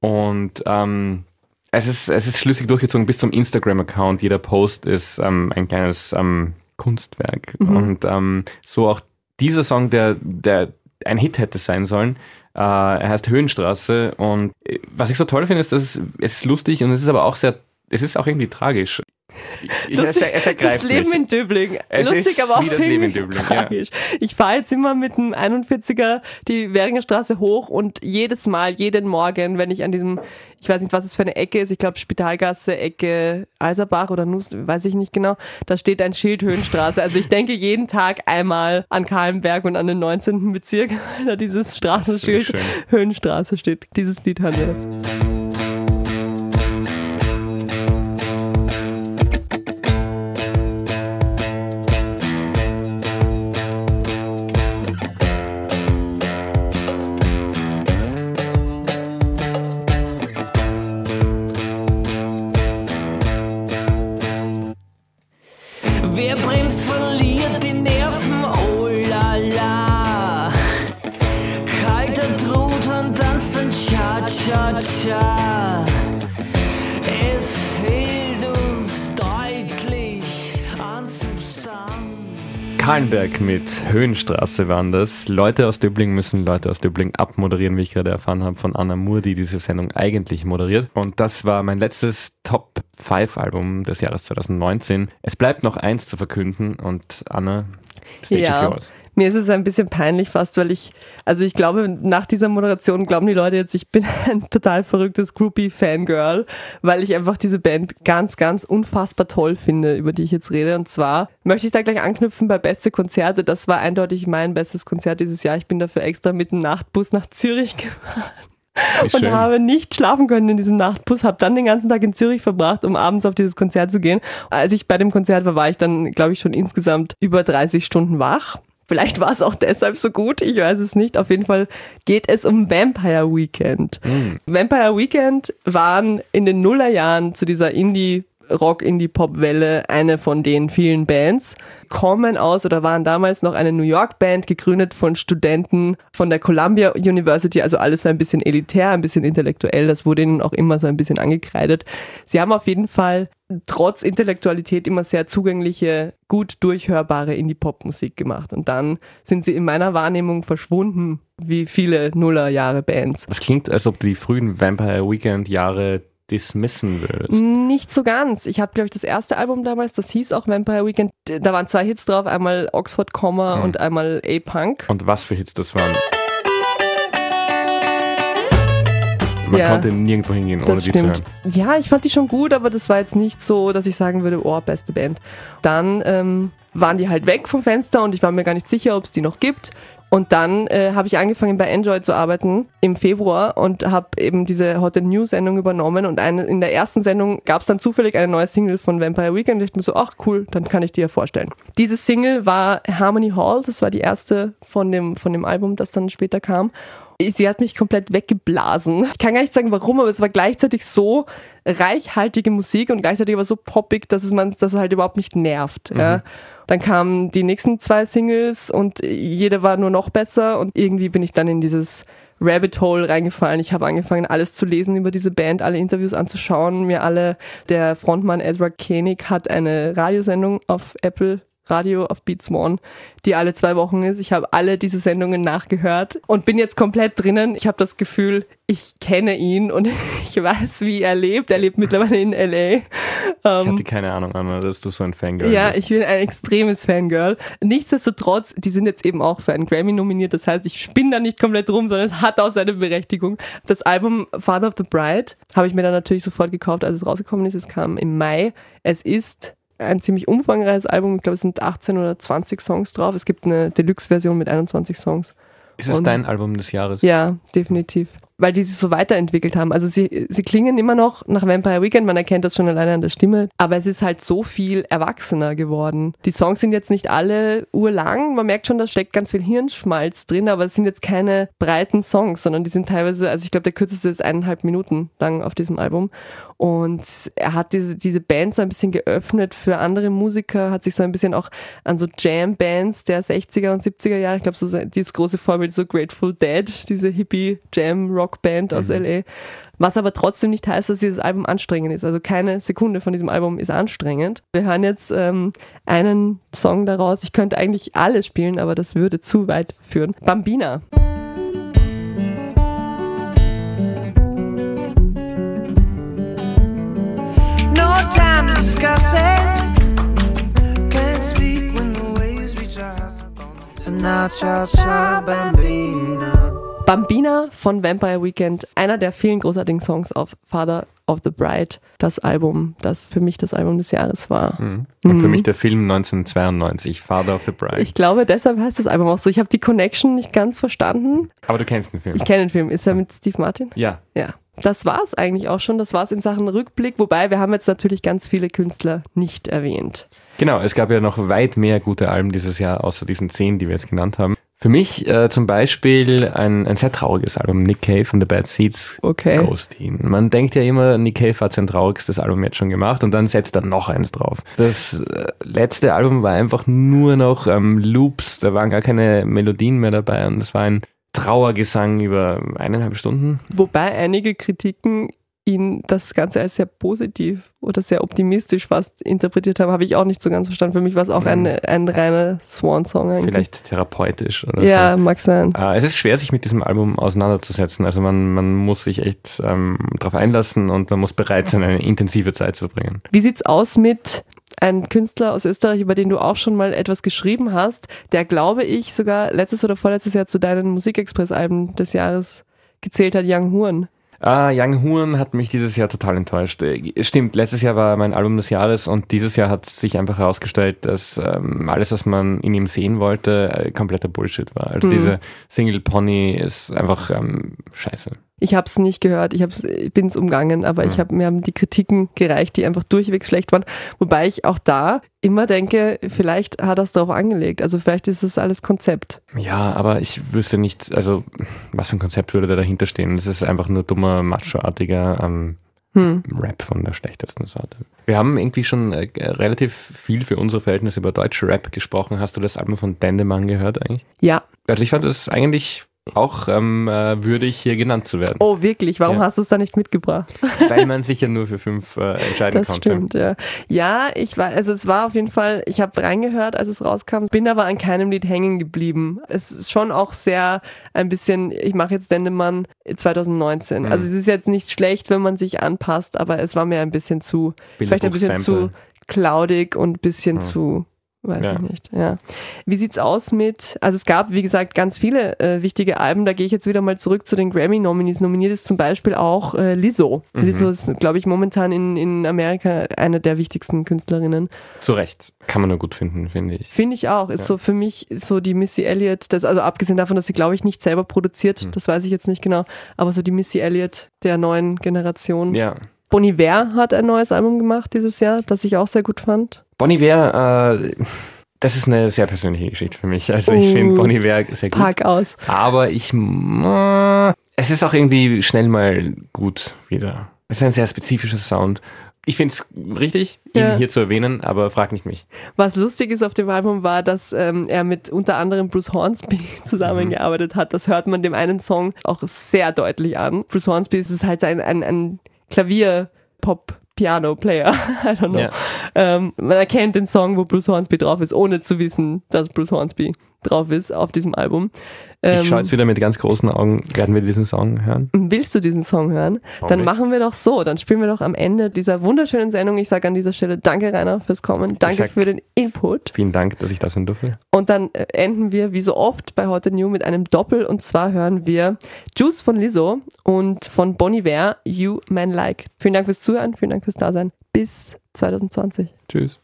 Und ähm, es, ist, es ist schlüssig durchgezogen bis zum Instagram-Account. Jeder Post ist ähm, ein kleines ähm, Kunstwerk. Mhm. Und ähm, so auch dieser Song, der, der ein Hit hätte sein sollen. Äh, er heißt Höhenstraße und äh, was ich so toll finde, ist, dass es, es ist lustig und es ist aber auch sehr, es ist auch irgendwie tragisch. Ich, Das, es, es das Leben mich. in Döbling. Es Lustig, ist aber auch wie das Leben in Döbling, ja. Ich fahre jetzt immer mit dem 41er die Währinger Straße hoch und jedes Mal, jeden Morgen, wenn ich an diesem, ich weiß nicht, was es für eine Ecke ist, ich glaube Spitalgasse, Ecke Alserbach oder Nuss, weiß ich nicht genau, da steht ein Schild Höhenstraße. Also ich denke jeden Tag einmal an Kahlenberg und an den 19. Bezirk, weil da dieses Straßenschild. Höhenstraße steht. Dieses Lied haben wir jetzt. Mit Höhenstraße waren das. Leute aus Döbling müssen Leute aus Döbling abmoderieren, wie ich gerade erfahren habe von Anna Moore, die diese Sendung eigentlich moderiert. Und das war mein letztes Top 5 Album des Jahres 2019. Es bleibt noch eins zu verkünden und Anna, stage is yours. Mir ist es ein bisschen peinlich fast, weil ich, also ich glaube, nach dieser Moderation glauben die Leute jetzt, ich bin ein total verrücktes Groupie-Fangirl, weil ich einfach diese Band ganz, ganz unfassbar toll finde, über die ich jetzt rede. Und zwar möchte ich da gleich anknüpfen bei beste Konzerte. Das war eindeutig mein bestes Konzert dieses Jahr. Ich bin dafür extra mit dem Nachtbus nach Zürich gefahren und habe nicht schlafen können in diesem Nachtbus, habe dann den ganzen Tag in Zürich verbracht, um abends auf dieses Konzert zu gehen. Als ich bei dem Konzert war, war ich dann, glaube ich, schon insgesamt über 30 Stunden wach. Vielleicht war es auch deshalb so gut, ich weiß es nicht. Auf jeden Fall geht es um Vampire Weekend. Vampire Weekend waren in den Nullerjahren zu dieser Indie Rock, Indie Pop Welle eine von den vielen Bands, kommen aus oder waren damals noch eine New York Band, gegründet von Studenten von der Columbia University, also alles so ein bisschen elitär, ein bisschen intellektuell, das wurde ihnen auch immer so ein bisschen angekreidet. Sie haben auf jeden Fall trotz Intellektualität immer sehr zugängliche, gut durchhörbare Indie-Pop-Musik gemacht. Und dann sind sie in meiner Wahrnehmung verschwunden, wie viele Nullerjahre-Bands. Das klingt, als ob die frühen Vampire Weekend Jahre dismissen würdest. Nicht so ganz. Ich habe, glaube ich, das erste Album damals, das hieß auch Vampire Weekend. Da waren zwei Hits drauf, einmal Oxford Comma Hm. und einmal A-Punk. Und was für Hits das waren. Man Ja. konnte nirgendwo hingehen, ohne Das die zu stimmt. hören. Ja, ich fand die schon gut, aber das war jetzt nicht so, dass ich sagen würde, oh, beste Band. Dann ähm, waren die halt weg vom Fenster und ich war mir gar nicht sicher, ob es die noch gibt. Und dann äh, habe ich angefangen bei Enjoy zu arbeiten im Februar und habe eben diese Hot New Sendung übernommen und eine, in der ersten Sendung gab es dann zufällig eine neue Single von Vampire Weekend. Ich dachte mir so, ach cool, dann kann ich die ja vorstellen. Diese Single war Harmony Hall, das war die erste von dem, von dem Album, das dann später kam. Sie hat mich komplett weggeblasen. Ich kann gar nicht sagen, warum, aber es war gleichzeitig so reichhaltige Musik und gleichzeitig aber so poppig, dass es man, dass es halt überhaupt nicht nervt. Ja. Dann kamen die nächsten zwei Singles und jede war nur noch besser und irgendwie bin ich dann in dieses Rabbit Hole reingefallen. Ich habe angefangen, alles zu lesen über diese Band, alle Interviews anzuschauen, mir alle, der Frontmann Ezra Koenig hat eine Radiosendung auf Apple Radio auf Beats One, die alle zwei Wochen ist. Ich habe alle diese Sendungen nachgehört und bin jetzt komplett drinnen. Ich habe das Gefühl, ich kenne ihn und ich weiß, wie er lebt. Er lebt mittlerweile in LA. Ich Ähm, hatte keine Ahnung, Anna, dass du so ein Fangirl ja, bist. ich bin ein extremes Fangirl. Nichtsdestotrotz, die sind jetzt eben auch für einen Grammy nominiert. Das heißt, ich spinne da nicht komplett rum, sondern es hat auch seine Berechtigung. Das Album Father of the Bride habe ich mir dann natürlich sofort gekauft, als es rausgekommen ist. Es kam im Mai. Es ist ein ziemlich umfangreiches Album. Ich glaube, es sind 18 oder 20 Songs drauf. Es gibt eine Deluxe-Version mit 21 Songs. Ist es Und- dein Album des Jahres? Ja, definitiv. Weil die sich so weiterentwickelt haben. Also sie, sie klingen immer noch nach Vampire Weekend, man erkennt das schon alleine an der Stimme, aber es ist halt so viel erwachsener geworden. Die Songs sind jetzt nicht alle urlang, man merkt schon, da steckt ganz viel Hirnschmalz drin, aber es sind jetzt keine breiten Songs, sondern die sind teilweise, also ich glaube, der kürzeste ist eineinhalb Minuten lang auf diesem Album. Und er hat diese, diese Band so ein bisschen geöffnet für andere Musiker, hat sich so ein bisschen auch an so Jam-Bands der 60er und 70er Jahre, ich glaube, so dieses große Vorbild, so Grateful Dead, diese Hippie-Jam-Rock-Band aus LA. Was aber trotzdem nicht heißt, dass dieses Album anstrengend ist. Also keine Sekunde von diesem Album ist anstrengend. Wir hören jetzt ähm, einen Song daraus. Ich könnte eigentlich alles spielen, aber das würde zu weit führen. Bambina. No time to discuss it. Can't speak when the waves reach us. Now, ciao, ciao, bambina. Bambina von Vampire Weekend, einer der vielen großartigen Songs auf Father of the Bride, das Album, das für mich das Album des Jahres war. Mhm. Und für Mhm. mich der Film 1992, Father of the Bride. Ich glaube, deshalb heißt das Album auch so. Ich habe die Connection nicht ganz verstanden. Aber du kennst den Film. Ich kenne den Film. Ist er mit Steve Martin? Ja. Ja. Das war es eigentlich auch schon. Das war es in Sachen Rückblick. Wobei wir haben jetzt natürlich ganz viele Künstler nicht erwähnt. Genau, es gab ja noch weit mehr gute Alben dieses Jahr, außer diesen zehn, die wir jetzt genannt haben. Für mich äh, zum Beispiel ein, ein sehr trauriges Album, Nick Cave von The Bad Seeds, Okay. Ghosteen. Man denkt ja immer, Nick Cave hat sein traurigstes Album jetzt schon gemacht und dann setzt er noch eins drauf. Das äh, letzte Album war einfach nur noch ähm, Loops, da waren gar keine Melodien mehr dabei und es war ein Trauergesang über eineinhalb Stunden. Wobei einige Kritiken ihn das Ganze als sehr positiv oder sehr optimistisch fast interpretiert haben, habe ich auch nicht so ganz verstanden. Für mich war es auch ein, ein reiner Swan-Song eigentlich. Vielleicht therapeutisch oder Ja, so. mag sein. Äh, es ist schwer, sich mit diesem Album auseinanderzusetzen. Also man, man muss sich echt ähm, darauf einlassen und man muss bereit sein, eine intensive Zeit zu verbringen. Wie sieht's aus mit einem Künstler aus Österreich, über den du auch schon mal etwas geschrieben hast, der, glaube ich, sogar letztes oder vorletztes Jahr zu deinen Musikexpress-Alben des Jahres gezählt hat, Young Horn. Ah, Young Horn hat mich dieses Jahr total enttäuscht. Äh, Stimmt, letztes Jahr war mein Album des Jahres und dieses Jahr hat sich einfach herausgestellt, dass ähm, alles, was man in ihm sehen wollte, äh, kompletter Bullshit war. Also Mhm. diese Single Pony ist einfach ähm, scheiße. Ich habe es nicht gehört, ich, ich bin es umgangen, aber ich Mhm. hab, mir haben die Kritiken gereicht, die einfach durchweg schlecht waren. Wobei ich auch da immer denke, vielleicht hat er es darauf angelegt. Also vielleicht ist es alles Konzept. Ja, aber ich wüsste nicht, also was für ein Konzept würde da dahinter stehen. Das ist einfach nur dummer, macho-artiger ähm, Hm. Rap von der schlechtesten Sorte. Wir haben irgendwie schon äh, relativ viel für unsere Verhältnisse über deutsche Rap gesprochen. Hast du das Album von Dendemann gehört eigentlich? Ja. Also ich fand es eigentlich auch ähm, äh, würdig, hier genannt zu werden. Oh, wirklich? Warum Ja. hast du es da nicht mitgebracht? Weil man sich ja nur für fünf äh, entscheiden Das konnte. stimmt, ja. Ja, ich war, also es war auf jeden Fall, ich habe reingehört, als es rauskam, bin aber an keinem Lied hängen geblieben. Es ist schon auch sehr ein bisschen, ich mache jetzt Dendemann 2019. Mhm. Also es ist jetzt nicht schlecht, wenn man sich anpasst, aber es war mir ein bisschen zu, vielleicht ein bisschen zu cloudig und ein bisschen Mhm. zu weiß Ja. ich nicht. Ja. Wie sieht's aus mit, also es gab, wie gesagt, ganz viele äh, wichtige Alben. Da gehe ich jetzt wieder mal zurück zu den Grammy-Nominees. Nominiert ist zum Beispiel auch äh, Lizzo. Mhm. Lizzo ist, glaube ich, momentan in, in Amerika eine der wichtigsten Künstlerinnen. Zu Recht. Kann man nur gut finden, finde ich. Finde ich auch. Ist Ja. so für mich so die Missy Elliott, das, also abgesehen davon, dass sie, glaube ich, nicht selber produziert, Mhm. das weiß ich jetzt nicht genau, aber so die Missy Elliott der neuen Generation. Ja. Bon Iver hat ein neues Album gemacht dieses Jahr, das ich auch sehr gut fand. Bon Iver, äh, das ist eine sehr persönliche Geschichte für mich. Also ich Uh, finde Bon Iver sehr gut. Park aus. Aber ich, äh, es ist auch irgendwie schnell mal gut wieder. Es ist ein sehr spezifischer Sound. Ich finde es richtig, ihn Ja. hier zu erwähnen, aber frag nicht mich. Was lustig ist auf dem Album war, dass ähm, er mit unter anderem Bruce Hornsby zusammengearbeitet hat. Das hört man dem einen Song auch sehr deutlich an. Bruce Hornsby ist es halt ein, ein, ein Klavier-Pop-Piano-Player. I don't know. Ja. Ähm, man erkennt den Song, wo Bruce Hornsby drauf ist, ohne zu wissen, dass Bruce Hornsby drauf ist auf diesem Album. Ähm, ich schaue jetzt wieder mit ganz großen Augen, werden wir diesen Song hören. Willst du diesen Song hören? Warum Dann nicht? machen wir doch so. Dann spielen wir doch am Ende dieser wunderschönen Sendung. Ich sage an dieser Stelle Danke, Rainer, fürs Kommen. Danke sag- für den Input. Vielen Dank, dass ich da sein durfte. Und dann äh, enden wir wie so oft bei Heute New mit einem Doppel. Und zwar hören wir Juice von Lizzo und von Bonnie Ware, You Man Like. Vielen Dank fürs Zuhören, vielen Dank fürs Dasein. Bis 2020. Tschüss.